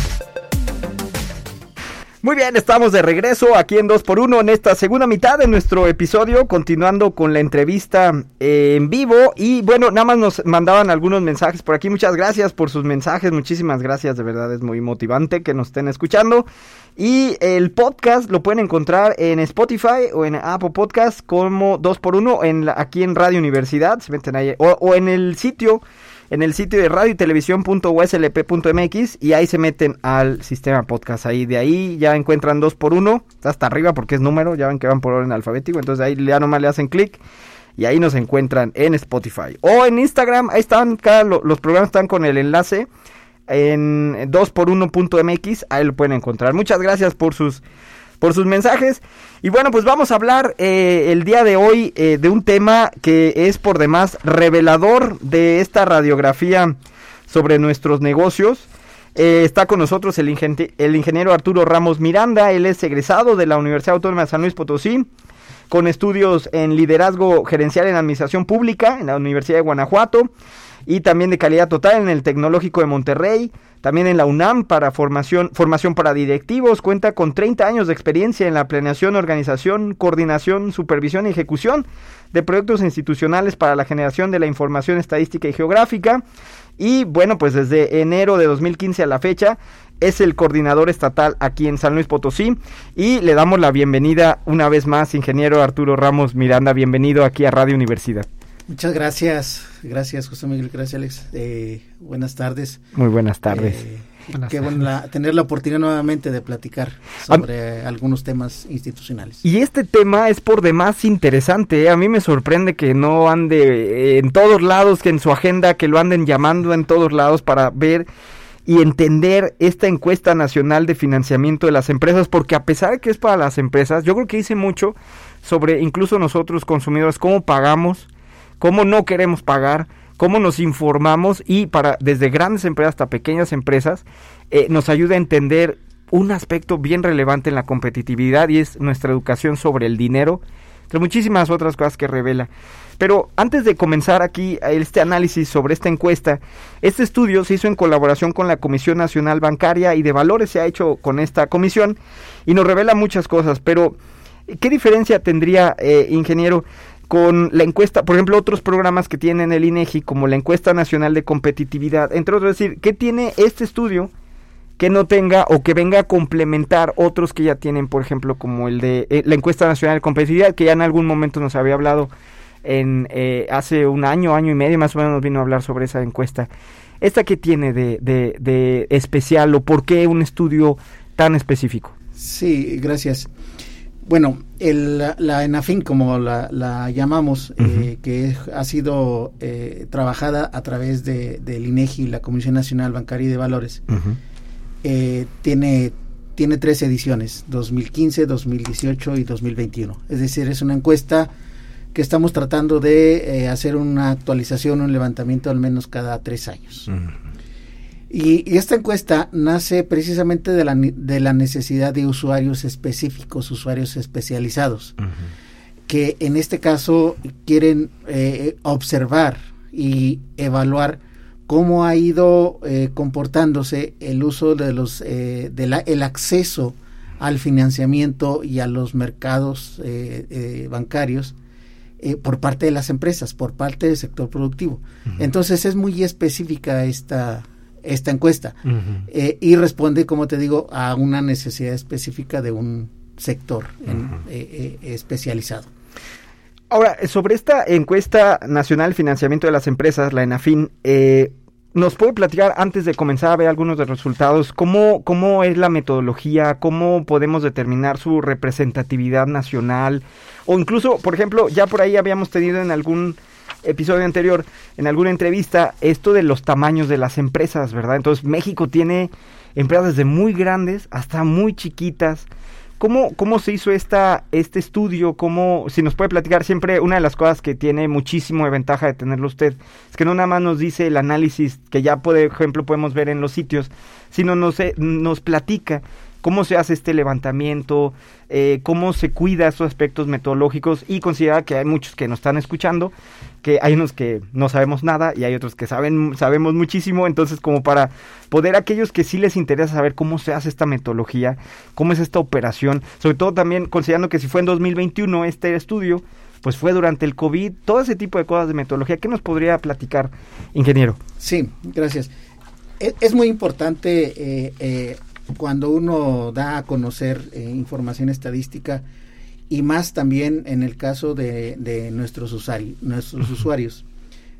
Muy bien, estamos de regreso aquí en 2x1 en esta segunda mitad de nuestro episodio, continuando con la entrevista eh, en vivo. Y bueno, nada más nos mandaban algunos mensajes por aquí. Muchas gracias por sus mensajes, muchísimas gracias, de verdad es muy motivante que nos estén escuchando. Y el podcast lo pueden encontrar en Spotify o en Apple Podcast como 2x1 en la- aquí en Radio Universidad, se meten ahí, o, o en el sitio en el sitio de radio y televisión.uslp.mx y ahí se meten al sistema podcast. Ahí de ahí ya encuentran dos por uno, hasta arriba porque es número, ya ven que van por orden alfabético, entonces ahí ya nomás le hacen clic y ahí nos encuentran en Spotify. O en Instagram, ahí están, los programas están con el enlace en 2x1.mx, ahí lo pueden encontrar. Muchas gracias por sus por sus mensajes. Y bueno, pues vamos a hablar eh, el día de hoy eh, de un tema que es por demás revelador de esta radiografía sobre nuestros negocios. Eh, está con nosotros el, el ingeniero Arturo Ramos Miranda, él es egresado de la Universidad Autónoma de San Luis Potosí, con estudios en liderazgo gerencial en administración pública en la Universidad de Guanajuato y también de calidad total en el Tecnológico de Monterrey, también en la UNAM para formación, formación para directivos, cuenta con 30 años de experiencia en la planeación, organización, coordinación, supervisión y ejecución de proyectos institucionales para la generación de la información estadística y geográfica. Y bueno, pues desde enero de 2015 a la fecha es el coordinador estatal aquí en San Luis Potosí y le damos la bienvenida una vez más, ingeniero Arturo Ramos Miranda, bienvenido aquí a Radio Universidad. Muchas gracias, gracias José Miguel, gracias Alex. Eh, buenas tardes. Muy buenas tardes. Eh, Buenas qué tardes. bueno la- tener la oportunidad nuevamente de platicar sobre algunos temas institucionales. Y este tema es por demás interesante. ¿eh? A mí me sorprende que no ande eh, en todos lados, que en su agenda, que lo anden llamando en todos lados para ver y entender esta encuesta nacional de financiamiento de las empresas, porque a pesar de que es para las empresas, yo creo que dice mucho sobre incluso nosotros consumidores, cómo pagamos, cómo no queremos pagar, cómo nos informamos y para desde grandes empresas hasta pequeñas empresas eh, nos ayuda a entender un aspecto bien relevante en la competitividad y es nuestra educación sobre el dinero, entre muchísimas otras cosas que revela. Pero antes de comenzar aquí este análisis sobre esta encuesta, este estudio se hizo en colaboración con la Comisión Nacional Bancaria y de Valores, se ha hecho con esta comisión y nos revela muchas cosas, pero ¿qué diferencia tendría, eh, ingeniero, con la encuesta, por ejemplo, otros programas que tienen el INEGI, como la encuesta nacional de competitividad, entre otros, es decir, ¿qué tiene este estudio que no tenga o que venga a complementar otros que ya tienen, por ejemplo, como el de eh, la encuesta nacional de competitividad, que ya en algún momento nos había hablado en eh, hace un año, año y medio más o menos nos vino a hablar sobre esa encuesta. ¿Esta qué tiene de, de, de especial o por qué un estudio tan específico? Sí, gracias. Bueno, el, la ENAFIN, como la, la llamamos, eh, que ha sido eh, trabajada a través de, del INEGI, la Comisión Nacional Bancaria y de Valores, eh, tiene, tiene tres ediciones, 2015, 2018 y 2021. Es decir, es una encuesta que estamos tratando de hacer una actualización, un levantamiento al menos cada tres años. Y, esta encuesta nace precisamente de la, de la necesidad de usuarios específicos, usuarios especializados, que en este caso quieren eh, observar y evaluar cómo ha ido eh, comportándose el uso de los eh, de la, el acceso al financiamiento y a los mercados bancarios por parte de las empresas, por parte del sector productivo. Entonces es muy específica esta esta encuesta eh, y responde, como te digo, a una necesidad específica de un sector eh, eh, especializado. Ahora, sobre esta encuesta nacional financiamiento de las empresas, la ENAFIN, ¿nos puede platicar antes de comenzar a ver algunos de los resultados cómo, cómo es la metodología, cómo podemos determinar su representatividad nacional? O incluso, por ejemplo, ya por ahí habíamos tenido en algún episodio anterior, en alguna entrevista, esto de los tamaños de las empresas, ¿verdad? Entonces México tiene empresas desde muy grandes hasta muy chiquitas. ¿Cómo, cómo se hizo esta, este estudio? ¿Cómo, si nos puede platicar siempre, una de las cosas que tiene muchísimo de ventaja de tenerlo usted, es que no nada más nos dice el análisis que ya, por ejemplo, podemos ver en los sitios, sino nos, nos platica cómo se hace este levantamiento, eh, cómo se cuida esos aspectos metodológicos y considera que hay muchos que nos están escuchando, que hay unos que no sabemos nada y hay otros que saben sabemos muchísimo, entonces como para poder aquellos que sí les interesa saber cómo se hace esta metodología, cómo es esta operación, sobre todo también considerando que si fue en 2021 este estudio, pues fue durante el COVID, todo ese tipo de cosas de metodología, ¿qué nos podría platicar, ingeniero? Sí, gracias. E, es, muy importante eh, eh, cuando uno da a conocer eh, información estadística y más también en el caso de, nuestros, nuestros usuarios,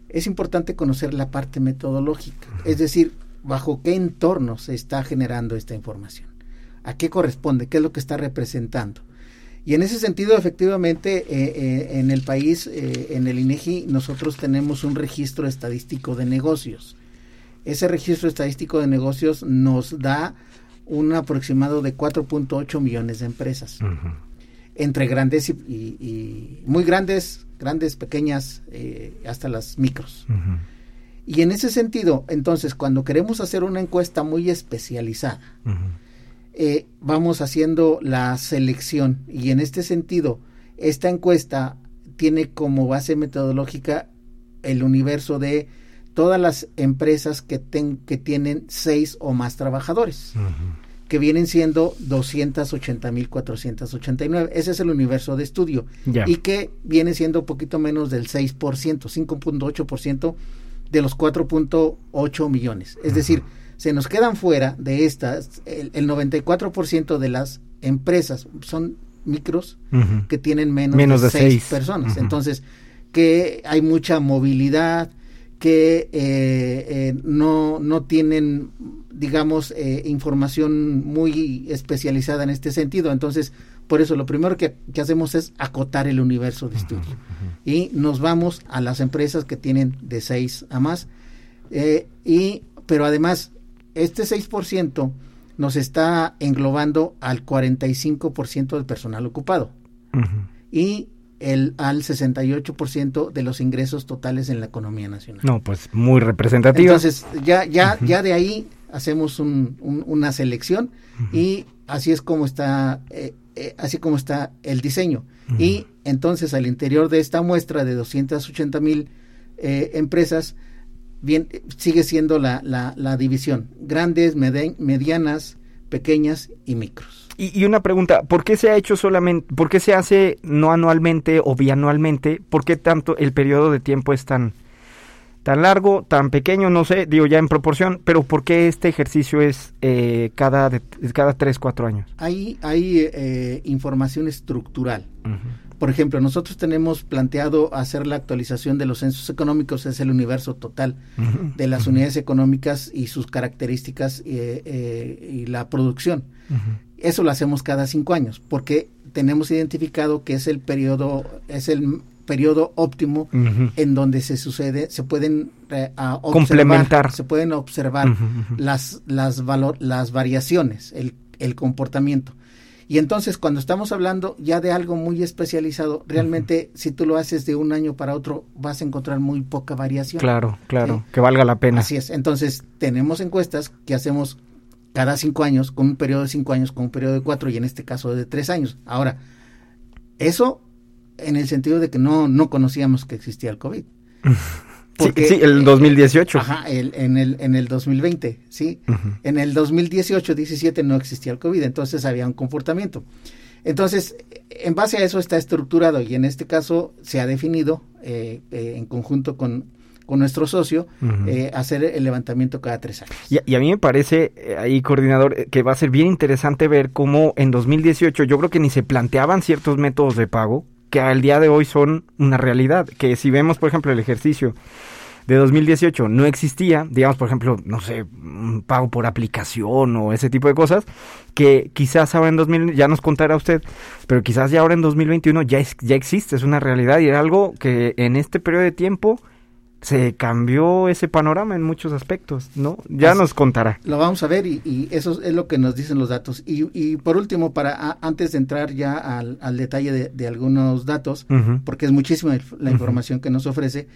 es importante conocer la parte metodológica, es decir, bajo qué entorno se está generando esta información, a qué corresponde, qué es lo que está representando. Y en ese sentido, efectivamente, eh, eh, en el país, en el INEGI, nosotros tenemos un registro estadístico de negocios. Ese registro estadístico de negocios nos da un aproximado de 4.8 millones de empresas. Entre grandes y, muy grandes, grandes, pequeñas, eh, hasta las micros. Y en ese sentido, entonces, cuando queremos hacer una encuesta muy especializada, eh, vamos haciendo la selección. Y en este sentido, esta encuesta tiene como base metodológica el universo de todas las empresas que, que tienen seis o más trabajadores, que vienen siendo 280.489. Ese es el universo de estudio. Y que viene siendo un poquito menos del 6%, 5.8% de los 4.8 millones. Es decir, se nos quedan fuera de estas, el, 94% de las empresas son micros que tienen menos, de, seis, personas. Entonces, que hay mucha movilidad, que eh, eh, no, no tienen, digamos, eh, información muy especializada en este sentido. Entonces, por eso lo primero que, hacemos es acotar el universo de estudio. Y nos vamos a las empresas que tienen de 6 a más. y, pero además, este 6% nos está englobando al 45% del personal ocupado. Y el, al 68% de los ingresos totales en la economía nacional. No, pues muy representativo. Entonces, ya, ya, ya de ahí hacemos un, una selección y así es como está, eh, eh, así como está el diseño. Y entonces al interior de esta muestra de 280 mil eh, empresas, bien, sigue siendo la, la, la división, grandes, medianas, pequeñas y micros. Y, una pregunta, ¿por qué se ha hecho solamente, por qué se hace no anualmente o bianualmente? ¿Por qué tanto el periodo de tiempo es tan, tan largo, tan pequeño, no sé, digo ya en proporción, pero ¿por qué este ejercicio es eh, cada, de, cada 3, 4 años? Hay, hay eh, información estructural. Por ejemplo, nosotros tenemos planteado hacer la actualización de los censos económicos, es el universo total de las unidades económicas y sus características eh, y la producción. Eso lo hacemos cada cinco años, porque tenemos identificado que es el periodo, es el periodo óptimo en donde se sucede, se pueden eh, complementar, se pueden observar las las valor, las variaciones, el, el comportamiento. Y entonces cuando estamos hablando ya de algo muy especializado, realmente si tú lo haces de un año para otro vas a encontrar muy poca variación. Claro, claro, que valga la pena. Así es. Entonces tenemos encuestas que hacemos cada cinco años, con un periodo de cinco años, con un periodo de cuatro y en este caso de tres años. Ahora, eso en el sentido de que no, no conocíamos que existía el COVID. Porque, sí, el 2018. Ajá, el, en, el, en el 2020, sí. En el 2018-17 no existía el COVID, entonces había un comportamiento. Entonces, en base a eso está estructurado y en este caso se ha definido eh, eh, en conjunto con, con nuestro socio eh, hacer el levantamiento cada tres años. Y, y a mí me parece, ahí coordinador, que va a ser bien interesante ver cómo en 2018 yo creo que ni se planteaban ciertos métodos de pago que al día de hoy son una realidad. Que si vemos, por ejemplo, el ejercicio de 2018 no existía, digamos, por ejemplo, no sé, un pago por aplicación o ese tipo de cosas, que quizás ahora en 2000, ya nos contará usted, pero quizás ya ahora en 2021 ya, es, ya existe, es una realidad y era algo que en este periodo de tiempo se cambió ese panorama en muchos aspectos, ¿no? Ya nos contará. Lo vamos a ver y, eso es lo que nos dicen los datos. Y, y por último, para antes de entrar ya al, detalle de, algunos datos, porque es muchísima la información que nos ofrece,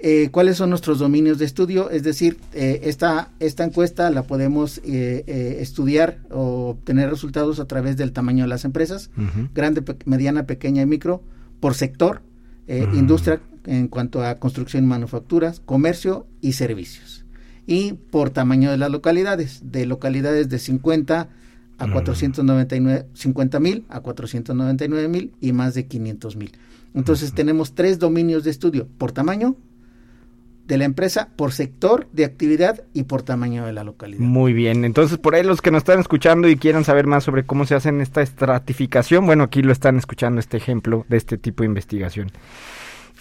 eh, ¿cuáles son nuestros dominios de estudio? Es decir, eh, esta, esta encuesta la podemos eh, estudiar o obtener resultados a través del tamaño de las empresas, grande, mediana, pequeña y micro, por sector, industria, en cuanto a construcción y manufacturas, comercio y servicios. Y por tamaño de las localidades, de localidades de 50 a 499, 50 mil a 499 mil y más de 500 mil. Entonces tenemos tres dominios de estudio, por tamaño de la empresa, por sector de actividad y por tamaño de la localidad. Muy bien, entonces por ahí los que nos están escuchando y quieran saber más sobre cómo se hace esta estratificación, bueno, aquí lo están escuchando este ejemplo de este tipo de investigación.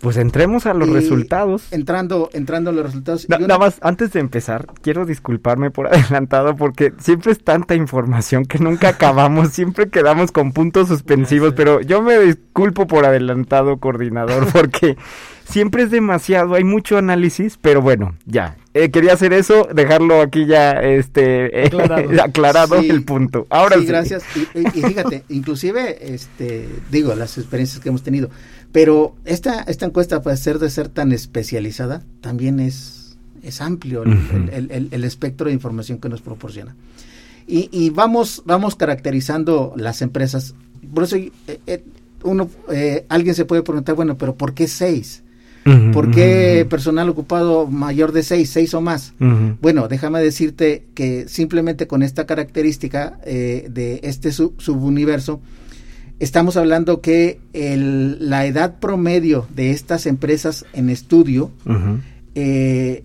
Pues entremos a los resultados. Entrando, entrando a los resultados. Nada más, antes de empezar, quiero disculparme por adelantado porque siempre es tanta información que nunca acabamos, siempre quedamos con puntos suspensivos, pero yo me disculpo por adelantado, coordinador, porque siempre es demasiado, hay mucho análisis, pero bueno, ya. Eh, quería hacer eso, dejarlo aquí ya este aclarado, el punto. Ahora sí, gracias. Y, y, fíjate, inclusive este digo las experiencias que hemos tenido pero esta, esta encuesta, puede ser de ser tan especializada, también es, es amplio el, espectro de información que nos proporciona. Y, vamos, vamos caracterizando las empresas. Por eso eh, eh, uno, eh, alguien se puede preguntar, bueno, pero ¿por qué seis? ¿Por qué personal ocupado mayor de seis, seis o más? Bueno, déjame decirte que simplemente con esta característica de este subuniverso, estamos hablando que el, la edad promedio de estas empresas en estudio, eh,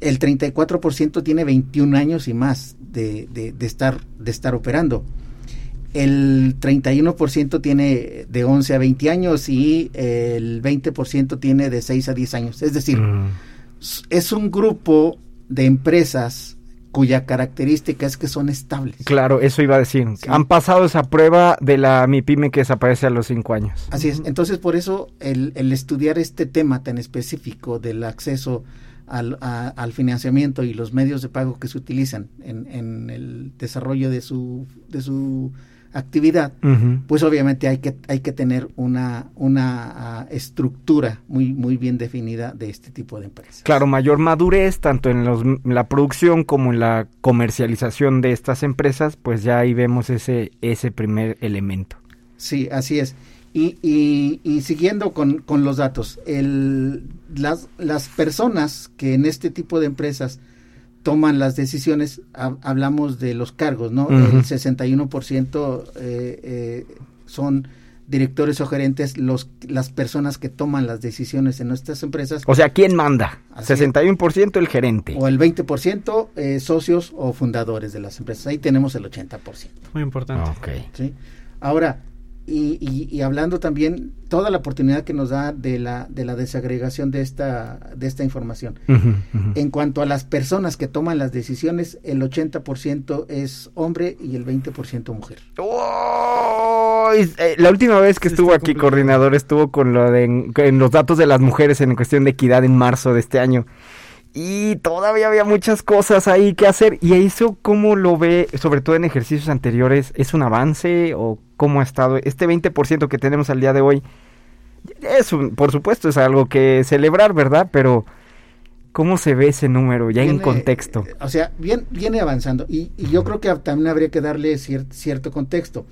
el 34% tiene 21 años y más de, de, estar, de estar operando. El 31% tiene de 11 a 20 años y el 20% tiene de 6 a 10 años. Es decir, es un grupo de empresas cuya característica es que son estables. Claro, eso iba a decir. Han pasado esa prueba de la MIPYME que desaparece a los cinco años. Así es. Entonces, por eso el, estudiar este tema tan específico del acceso al, al, financiamiento y los medios de pago que se utilizan en, en el desarrollo de su, de su actividad, pues obviamente hay que, hay que tener una, una uh, estructura muy, muy bien definida de este tipo de empresas. Claro, mayor madurez, tanto en, los, la producción como en la comercialización de estas empresas, pues ya ahí vemos ese, ese primer elemento. Sí, así es. Y, y, y siguiendo con, con, los datos, el, las, las personas que en este tipo de empresas toman las decisiones, hablamos de los cargos, ¿no? El 61% eh, eh, son directores o gerentes, los, las personas que toman las decisiones en nuestras empresas. O sea, ¿quién manda? Así es. 61% el gerente. O el 20% eh, socios o fundadores de las empresas. Ahí tenemos el 80%. Muy importante. Ok. ¿sí? Ahora, y, y- y hablando también toda la oportunidad que nos da de la, de la desagregación de esta, de esta información. En cuanto a las personas que toman las decisiones, el 80% es hombre y el 20% mujer. ¡Oh! Eh, la última vez que estuvo está aquí complicado. coordinador estuvo con lo de en, en los datos de las mujeres en cuestión de equidad en marzo de este año. Y todavía había muchas cosas ahí que hacer. ¿Y eso cómo lo ve, sobre todo en ejercicios anteriores? ¿Es un avance o cómo ha estado? Este 20% que tenemos al día de hoy, es un, por supuesto, es algo que celebrar, ¿verdad? Pero ¿cómo se ve ese número ya en contexto? eh, O sea, bien, viene avanzando. Y, y yo creo que también habría que darle cier- cierto contexto.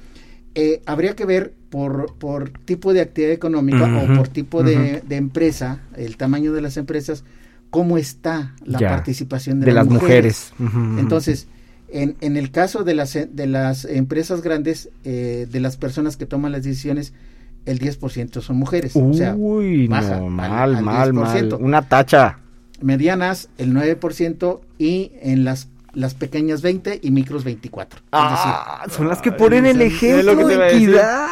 Eh, habría que ver por, por tipo de actividad económica o por tipo de empresa, el tamaño de las empresas, cómo está la Ya, participación de, de las mujeres. Entonces, en, en el caso de las, de las empresas grandes, eh, de las personas que toman las decisiones, el 10% son mujeres. o sea, Uy, baja no, mal, al mal, mal. 10%. Una tacha. medianas el 9% y en las las pequeñas 20 y micros 24. Ah, son las que ponen el ejemplo de equidad.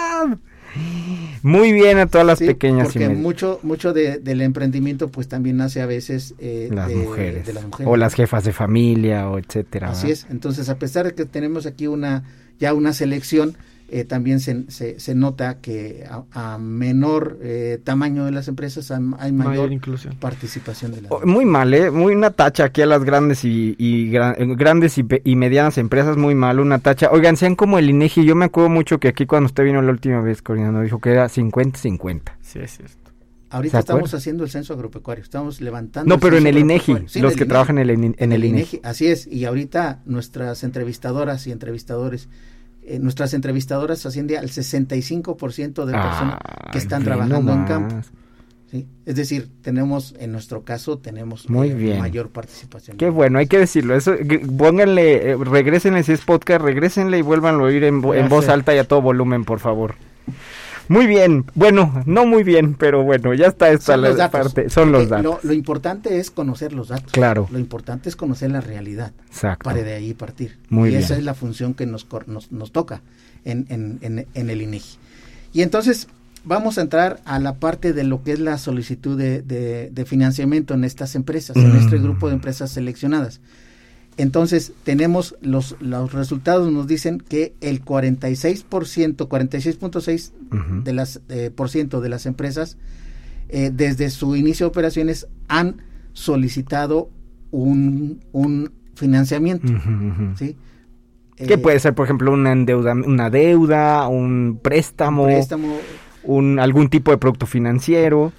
Muy bien a todas las Sí, pequeñas y porque medianas. mucho mucho de- del emprendimiento pues también nace a veces eh, las de, mujeres. de las mujeres. O las jefas de familia o etcétera. Así ¿verdad? es. Entonces, a pesar de que tenemos aquí una ya una selección, eh, también se, se, se nota que a, a menor eh, tamaño de las empresas hay, mayor, Mayor inclusión. participación de las Oh, Muy mal, ¿eh? Muy una tacha aquí a las grandes y, y eh, grandes y, pe- y medianas empresas, muy mal, una tacha. Oigan, sean como el INEGI, yo me acuerdo mucho que aquí cuando usted vino la última vez, coordinador, dijo que era 50-50. Sí, es cierto. Ahorita ¿Se estamos haciendo el censo agropecuario, estamos levantando. No, pero en censo el INEGI. Sí, los el que INEGI. trabajan en el, en el INEGI. Así es, y ahorita nuestras entrevistadoras y entrevistadores, eh, nuestras entrevistadoras asciende al 65% de personas que están trabajando en campo. ¿sí? Es decir, tenemos, en nuestro caso, tenemos Muy eh, bien. mayor participación. Qué bueno, hay que decirlo. Eso, pónganle, eh, regrésenle si es podcast, regrésenle y vuélvanlo a oír en, en voz alta y a todo volumen, por favor. Muy bien, bueno, no muy bien, pero bueno, ya está esta Son la datos. parte. Son los datos. Lo, lo importante es conocer los datos. Claro. Lo importante es conocer la realidad. Exacto. Para de ahí partir. Muy y bien. esa es la función que nos, nos, nos toca en, en, en, en el INEGI. Y entonces vamos a entrar a la parte de lo que es la solicitud de, de- de financiamiento en estas empresas, en este Mm. grupo de empresas seleccionadas. Entonces, tenemos los, los resultados nos dicen que el 46%, 46.6 Ujú. de las eh, por ciento de las empresas eh, desde su inicio de operaciones han solicitado un, un financiamiento, ujú. ¿sí? ¿Qué Eh, puede ser, por ejemplo, una, endeuda, una deuda, un préstamo, préstamo, un, algún tipo de producto financiero?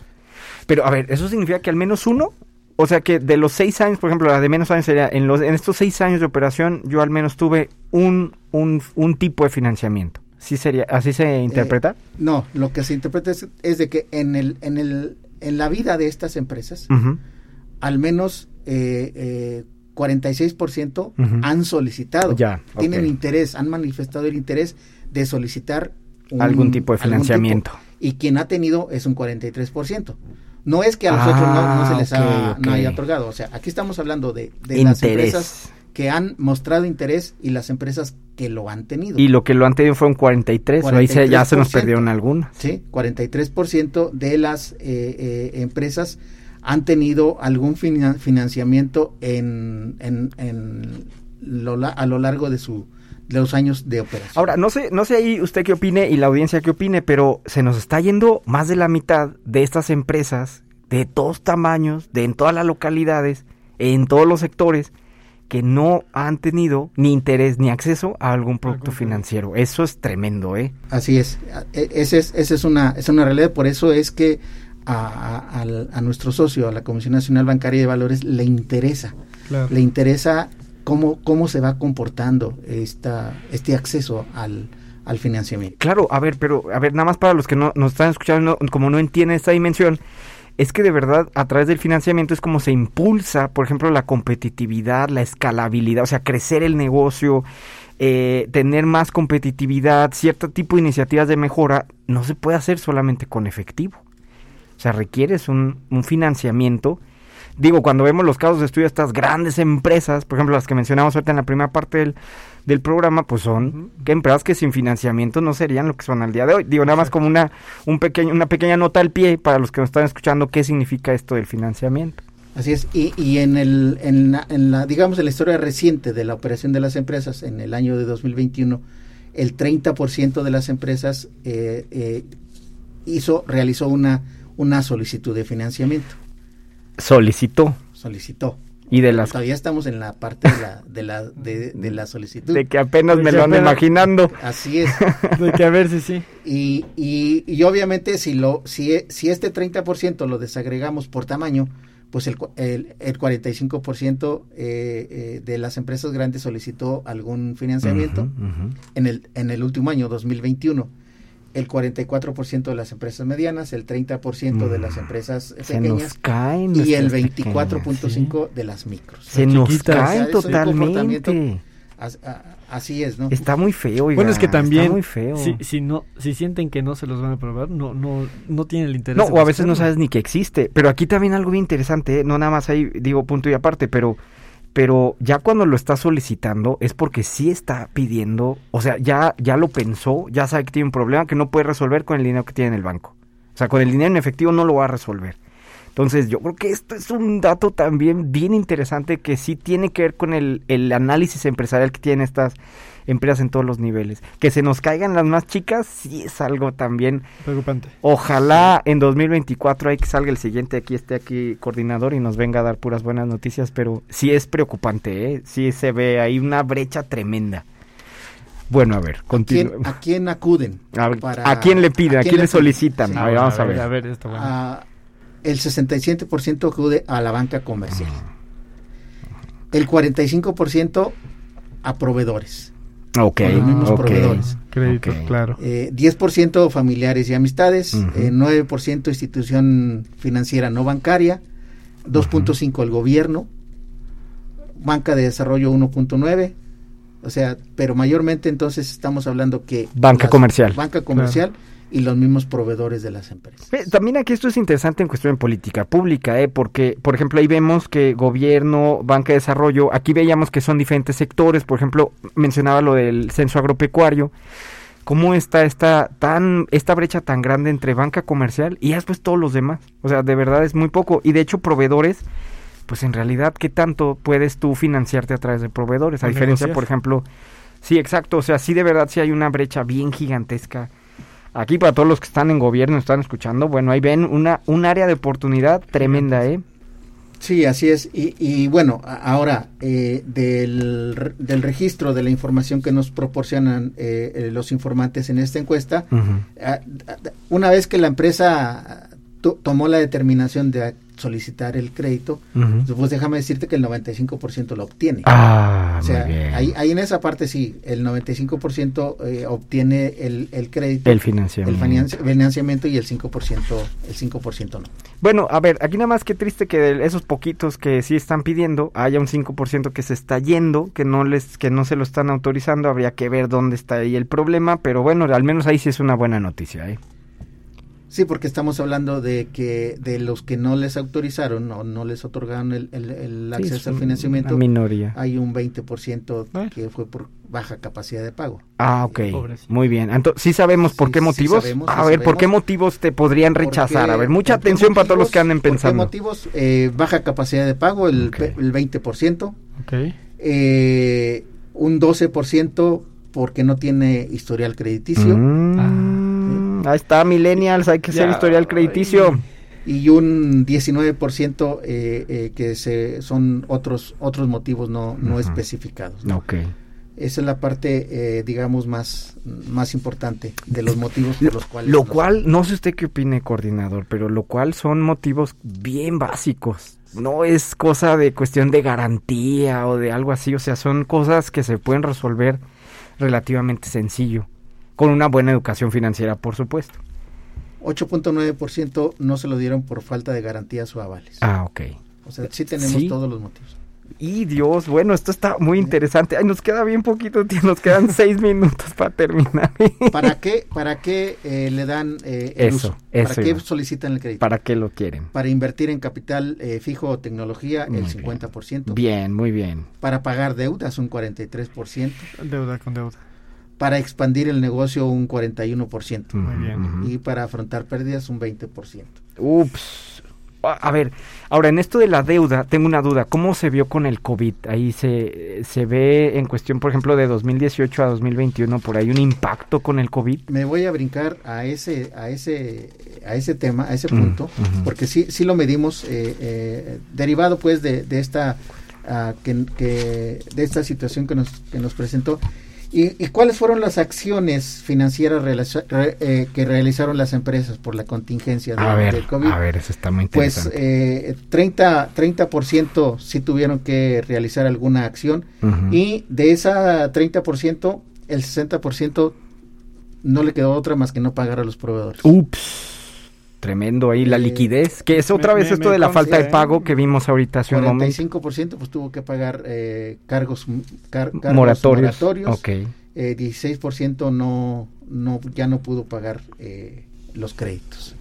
Pero, a ver, ¿eso significa que al menos uno? O sea, que de los seis años, por ejemplo, la de menos años sería, en, los, en estos seis años de operación, yo al menos tuve un, un, un tipo de financiamiento. ¿Sí sería, ¿Así se interpreta? No, lo que se interpreta es, es de que en el, en el, en la vida de estas empresas, al menos eh, eh, 46% Ujú. han solicitado, Ya, tienen interés, han manifestado el interés de solicitar un- Algún tipo de financiamiento. y quien ha tenido es un 43%. No es que a los Ah, otros no, no se les ha, ok. no haya otorgado. O sea, aquí estamos hablando de, de las empresas que han mostrado interés y las empresas que lo han tenido. Y lo que lo han tenido fueron 43, o ahí se, ya se nos 43%. perdieron algunas. Sí, 43% de las eh, eh, empresas han tenido algún fina- financiamiento en, en, en lo a lo largo de su los años de operación. Ahora, no sé, no sé ahí usted qué opine y la audiencia qué opine, pero se nos está yendo más de la mitad de estas empresas de todos tamaños, de en todas las localidades, en todos los sectores, que no han tenido ni interés ni acceso a algún producto financiero. Eso es tremendo, ¿eh? Así es, e- ese es, esa es una, es una realidad, por eso es que a, a- nuestro socio, a la Comisión Nacional Bancaria de Valores, le interesa, Claro. le interesa cómo, cómo se va comportando esta, este acceso al, al financiamiento. Claro, a ver, pero, a ver, nada más para los que no nos están escuchando, como no entienden esta dimensión, es que de verdad a través del financiamiento es como se impulsa, por ejemplo, la competitividad, la escalabilidad, o sea, crecer el negocio, eh, tener más competitividad, cierto tipo de iniciativas de mejora, no se puede hacer solamente con efectivo. O sea, requieres un financiamiento. Digo, cuando vemos los casos de estudio de estas grandes empresas, por ejemplo, las que mencionamos ahorita en la primera parte del, del programa, pues son que empresas que sin financiamiento no serían lo que son al día de hoy. Digo, nada más como una, un pequeño, una pequeña nota al pie para los que nos están escuchando, qué significa esto del financiamiento. Así es, y, y en, el, en, la, en la, digamos, en la historia reciente de la operación de las empresas, en el año de 2021, el 30% de las empresas eh, eh, hizo, realizó una, una solicitud de financiamiento. Solicitó. Solicitó. Y de las... Todavía estamos en la parte de la, de la, de, de la solicitud. De que apenas me lo ando imaginando. Así es. de que a ver si sí. Y, y, y obviamente si, lo, si, si este 30% lo desagregamos por tamaño, pues el, el, el 45% eh, eh, de las empresas grandes solicitó algún financiamiento uh -huh, uh -huh. En, el, en el último año, 2021. El 44% de las empresas medianas, el 30% de las empresas Se pequeñas caen y el nuestras 24.5% de las micros. Se nos chiquitas. caen totalmente. Así es, ¿no? Está muy feo, oiga, Bueno, es que está también, muy feo. si, si no, si sienten que no se los van a probar, no, no, no tienen el interés. No, o a veces no sabes ni que existe. Pero aquí también algo bien interesante, ¿eh? no nada más ahí digo punto y aparte, pero, pero ya cuando lo está solicitando es porque sí está pidiendo, o sea, ya, ya lo pensó, ya sabe que tiene un problema que no puede resolver con el dinero que tiene en el banco. O sea, con el dinero en efectivo no lo va a resolver. Entonces, yo creo que esto es un dato también bien interesante que sí tiene que ver con el, el análisis empresarial que tienen estas empresas en todos los niveles. Que se nos caigan las más chicas, sí es algo también Preocupante. Ojalá en 2024 hay que salga el siguiente, aquí esté aquí coordinador y nos venga a dar puras buenas noticias, pero sí es preocupante, ¿eh? sí se ve ahí una brecha tremenda. Bueno, a ver, ¿A quién, continuemos. a quién acuden? A, para- ¿a quién le piden? ¿A, quién, le solicitan? Sí. a ver, vamos a ver. A ver, esto bueno. Ah, el 67% acude a la banca comercial. El 45% a proveedores. Ok, con los mismos ok, proveedores. Crédito, ok. claro. Eh, 10% familiares y amistades, Ujú. eh, 9% institución financiera no bancaria, 2.5 el gobierno, banca de desarrollo 1.9, o sea, pero mayormente entonces estamos hablando que Banca comercial. banca comercial y los mismos proveedores de las empresas. Eh, También aquí esto es interesante en cuestión de política pública, ¿eh? porque, por ejemplo, ahí vemos que gobierno, banca de desarrollo, aquí veíamos que son diferentes sectores, por ejemplo, mencionaba lo del censo agropecuario, cómo está esta, tan, esta brecha tan grande entre banca comercial y después todos los demás. O sea, de verdad es muy poco. Y de hecho, proveedores, pues en realidad, ¿qué tanto puedes tú financiarte a través de proveedores? A O diferencia, por ejemplo, sí, exacto, o sea, sí de verdad sí hay una brecha bien gigantesca. Aquí para todos los que están en gobierno, están escuchando, bueno, ahí ven una, un área de oportunidad tremenda, ¿eh? Sí, así es. Y, y bueno, ahora, eh, del, del registro de la información que nos proporcionan eh, eh, los informantes en esta encuesta, una vez que la empresa to- tomó la determinación de solicitar el crédito, Ujú. pues déjame decirte que el 95% lo obtiene. Ah, o sea, ahí, ahí en esa parte sí, el 95% eh, obtiene el, el crédito, El financiamiento. el financi- financiamiento y el 5%, el 5% no. Bueno, a ver, aquí nada más que triste que de esos poquitos que sí están pidiendo, haya un 5% que se está yendo, que no les que no se lo están autorizando, habría que ver dónde está ahí el problema, pero bueno, al menos ahí sí es una buena noticia, ¿eh? Sí, porque estamos hablando de que de los que no les autorizaron o no les otorgaron el, el- el Sí, es acceso al financiamiento, minoría. hay un 20% Bueno. que fue por baja capacidad de pago. Ah, ok. Pobrecito. Muy bien. Entonces, ¿sí sabemos por Sí, qué sí motivos? sabemos, a sí ver, ¿por qué motivos te podrían rechazar? ¿Por a ver, mucha atención para todos los que anden ¿Por qué pensando. motivos? Eh, baja capacidad de pago, el, Ok. pe- el 20%, Ok. eh, un 12% porque no tiene historial crediticio Mm, Ahí está, millennials, hay que hacer Ya, historial crediticio. y un 19% eh, eh, que se, son otros otros motivos no, no especificados. ¿no? Ok. Esa es la parte, eh, digamos, más, más importante de los motivos por los cuales... Lo nos- cual, no sé usted qué opine, coordinador, pero lo cual son motivos bien básicos. No es cosa de cuestión de garantía o de algo así, o sea, son cosas que se pueden resolver relativamente sencillo, con una buena educación financiera, por supuesto. 8.9% no se lo dieron por falta de garantías o avales. Ah, ok. O sea, sí tenemos Sí. todos los motivos. Y Dios, bueno, esto está muy interesante. Ay, nos queda bien poquito, tío, nos quedan seis minutos para terminar. ¿Para qué, para qué eh, le dan eh, el Eso, uso? eso ¿Para qué iba. solicitan el crédito? ¿Para qué lo quieren? Para invertir en capital eh, fijo o tecnología, Muy el bien. 50%. Bien, muy bien. Para pagar deudas, un 43%. Deuda con deuda. Para expandir el negocio, un 41%. Muy bien. Y para afrontar pérdidas, un 20%. Ups. A ver, ahora en esto de la deuda, tengo una duda. ¿Cómo se vio con el COVID? Ahí se, se ve en cuestión, por ejemplo, de 2018 a 2021, por ahí un impacto con el COVID. Me voy a brincar a ese, a ese, a ese tema, a ese punto, porque sí, sí lo medimos eh, eh, derivado pues de, de esta ah, que, que- de esta situación que nos, que nos presentó. ¿Y, y cuáles fueron las acciones financieras realiza- re- eh, que realizaron las empresas por la contingencia de- A ver, del COVID? a ver, eso está muy Pues interesante. eh, 30, 30% sí tuvieron que realizar alguna acción y de esa 30%, el 60% no le quedó otra más que no pagar a los proveedores. Ups. Tremendo ahí la liquidez, que es otra me- vez me- esto me de la falta de ¿eh? pago que vimos ahorita hace un momento. 45% pues tuvo que pagar eh, cargos, car- cargos Moratorios. moratorios. Ok. Eh, 16% no, no, ya no pudo pagar eh, los créditos.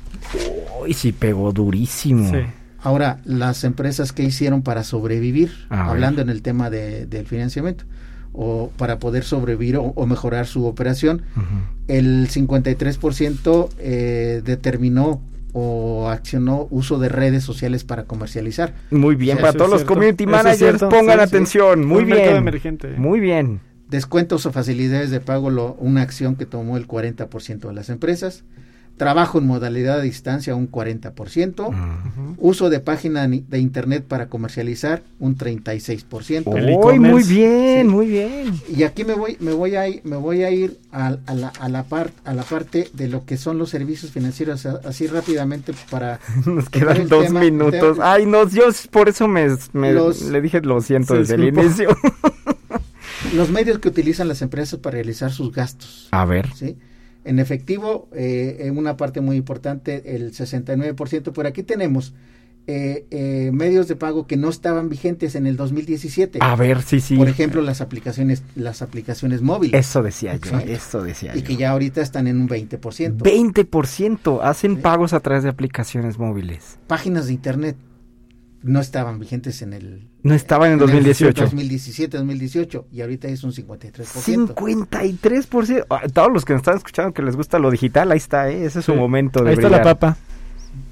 Uy, sí pegó durísimo. Sí. Ahora, las empresas que hicieron para sobrevivir, A hablando en el tema de- del financiamiento, o para poder sobrevivir o, o mejorar su operación, el 53% eh, determinó o accionó uso de redes sociales para comercializar. Muy bien, para todos los community es managers, pongan sí, sí. atención. Muy Un bien. emergente. Muy bien. Descuentos o facilidades de pago, lo- una acción que tomó el 40% de las empresas. Trabajo en modalidad de distancia, un 40%. Mm. Uso de página de internet para comercializar, un 36%. El Uy, e-commerce. muy bien, Sí. muy bien. Y aquí me voy, me voy a ir, me voy a ir a, a la, a, la par- a la parte de lo que son los servicios financieros, a- así rápidamente para Nos quedan dos tema- minutos. tema- Ay, no, yo por eso me, me- Los- le dije lo siento desde el inicio. los medios que utilizan las empresas para realizar sus gastos. A ver. ¿sí? En efectivo, eh, una parte muy importante, el 69%. Por aquí tenemos eh, eh, medios de pago que no estaban vigentes en el 2017. A ver, sí, sí. Por ejemplo, las aplicaciones, las aplicaciones móviles. Eso decía yo, eso decía y yo. que ya ahorita están en un 20%. 20% hacen Sí. pagos a través de aplicaciones móviles. Páginas de internet no estaban vigentes en el No estaban en 2018. 2017, 2018 y ahorita es un 53%. 53%. Ah, Todos los que nos están escuchando que les gusta lo digital, ahí está, ¿eh? ese es su Sí. momento de Ahí está la papa.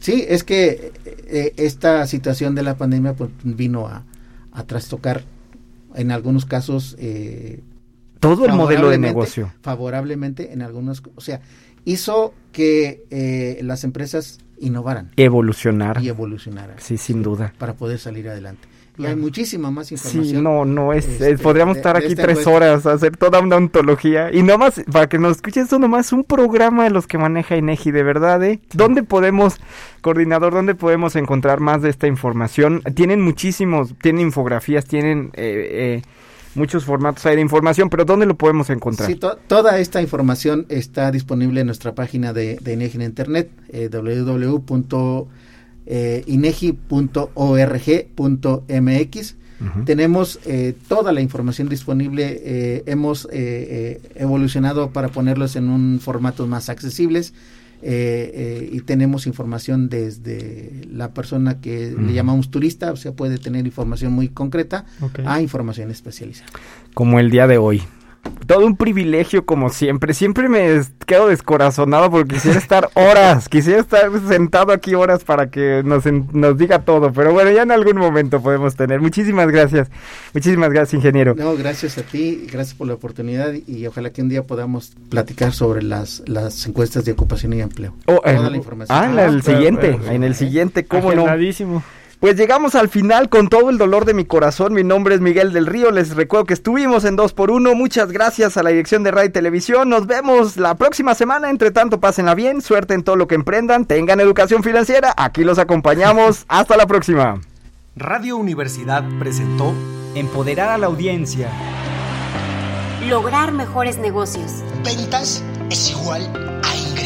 Sí, es que eh, esta situación de la pandemia pues, vino a, a trastocar en algunos casos eh, Todo el modelo de negocio. Favorablemente en algunos, o sea, hizo que eh, las empresas innovaran Evolucionar. y evolucionaran Sí, sin duda. para poder salir adelante. Y hay muchísima más información. Sí, no, no, es, este, es- podríamos de- estar aquí tres encuesta. horas, hacer toda una ontología. Y nomás, para que nos escuchen, esto nomás un programa de los que maneja INEGI, de verdad, ¿eh? ¿Dónde podemos, coordinador, dónde podemos encontrar más de esta información? Tienen muchísimos, tienen infografías, tienen eh, eh, muchos formatos ahí de información, pero ¿dónde lo podemos encontrar? Sí, to- toda esta información está disponible en nuestra página de, de INEGI en internet, eh, www.inegi.org.mx. Ujú. Tenemos eh, toda la información disponible, eh, hemos eh, eh, evolucionado para ponerlos en un formato más accesibles eh, eh, y tenemos información desde la persona que le llamamos turista, o sea, puede tener información muy concreta a información especializada. Como el día de hoy. Todo un privilegio como siempre. Siempre me quedo descorazonado porque quisiera estar horas, quisiera estar sentado aquí horas para que nos, nos diga todo. Pero bueno, ya en algún momento podemos tener. Muchísimas gracias. Muchísimas gracias, ingeniero. No, gracias a ti, gracias por la oportunidad y ojalá que un día podamos platicar sobre las, las encuestas de ocupación y empleo. Oh, Toda eh, la información. Ah, en el Ah, siguiente, en el siguiente, ¿cómo no? Pues llegamos al final con todo el dolor de mi corazón. Mi nombre es Miguel del Río. Les recuerdo que estuvimos en 2x1. Muchas gracias a la dirección de Radio y Televisión. Nos vemos la próxima semana. Entre tanto, pásenla bien. Suerte en todo lo que emprendan. Tengan educación financiera. Aquí los acompañamos. Hasta la próxima. Radio Universidad presentó Empoderar a la audiencia. Lograr mejores negocios. Ventas es igual a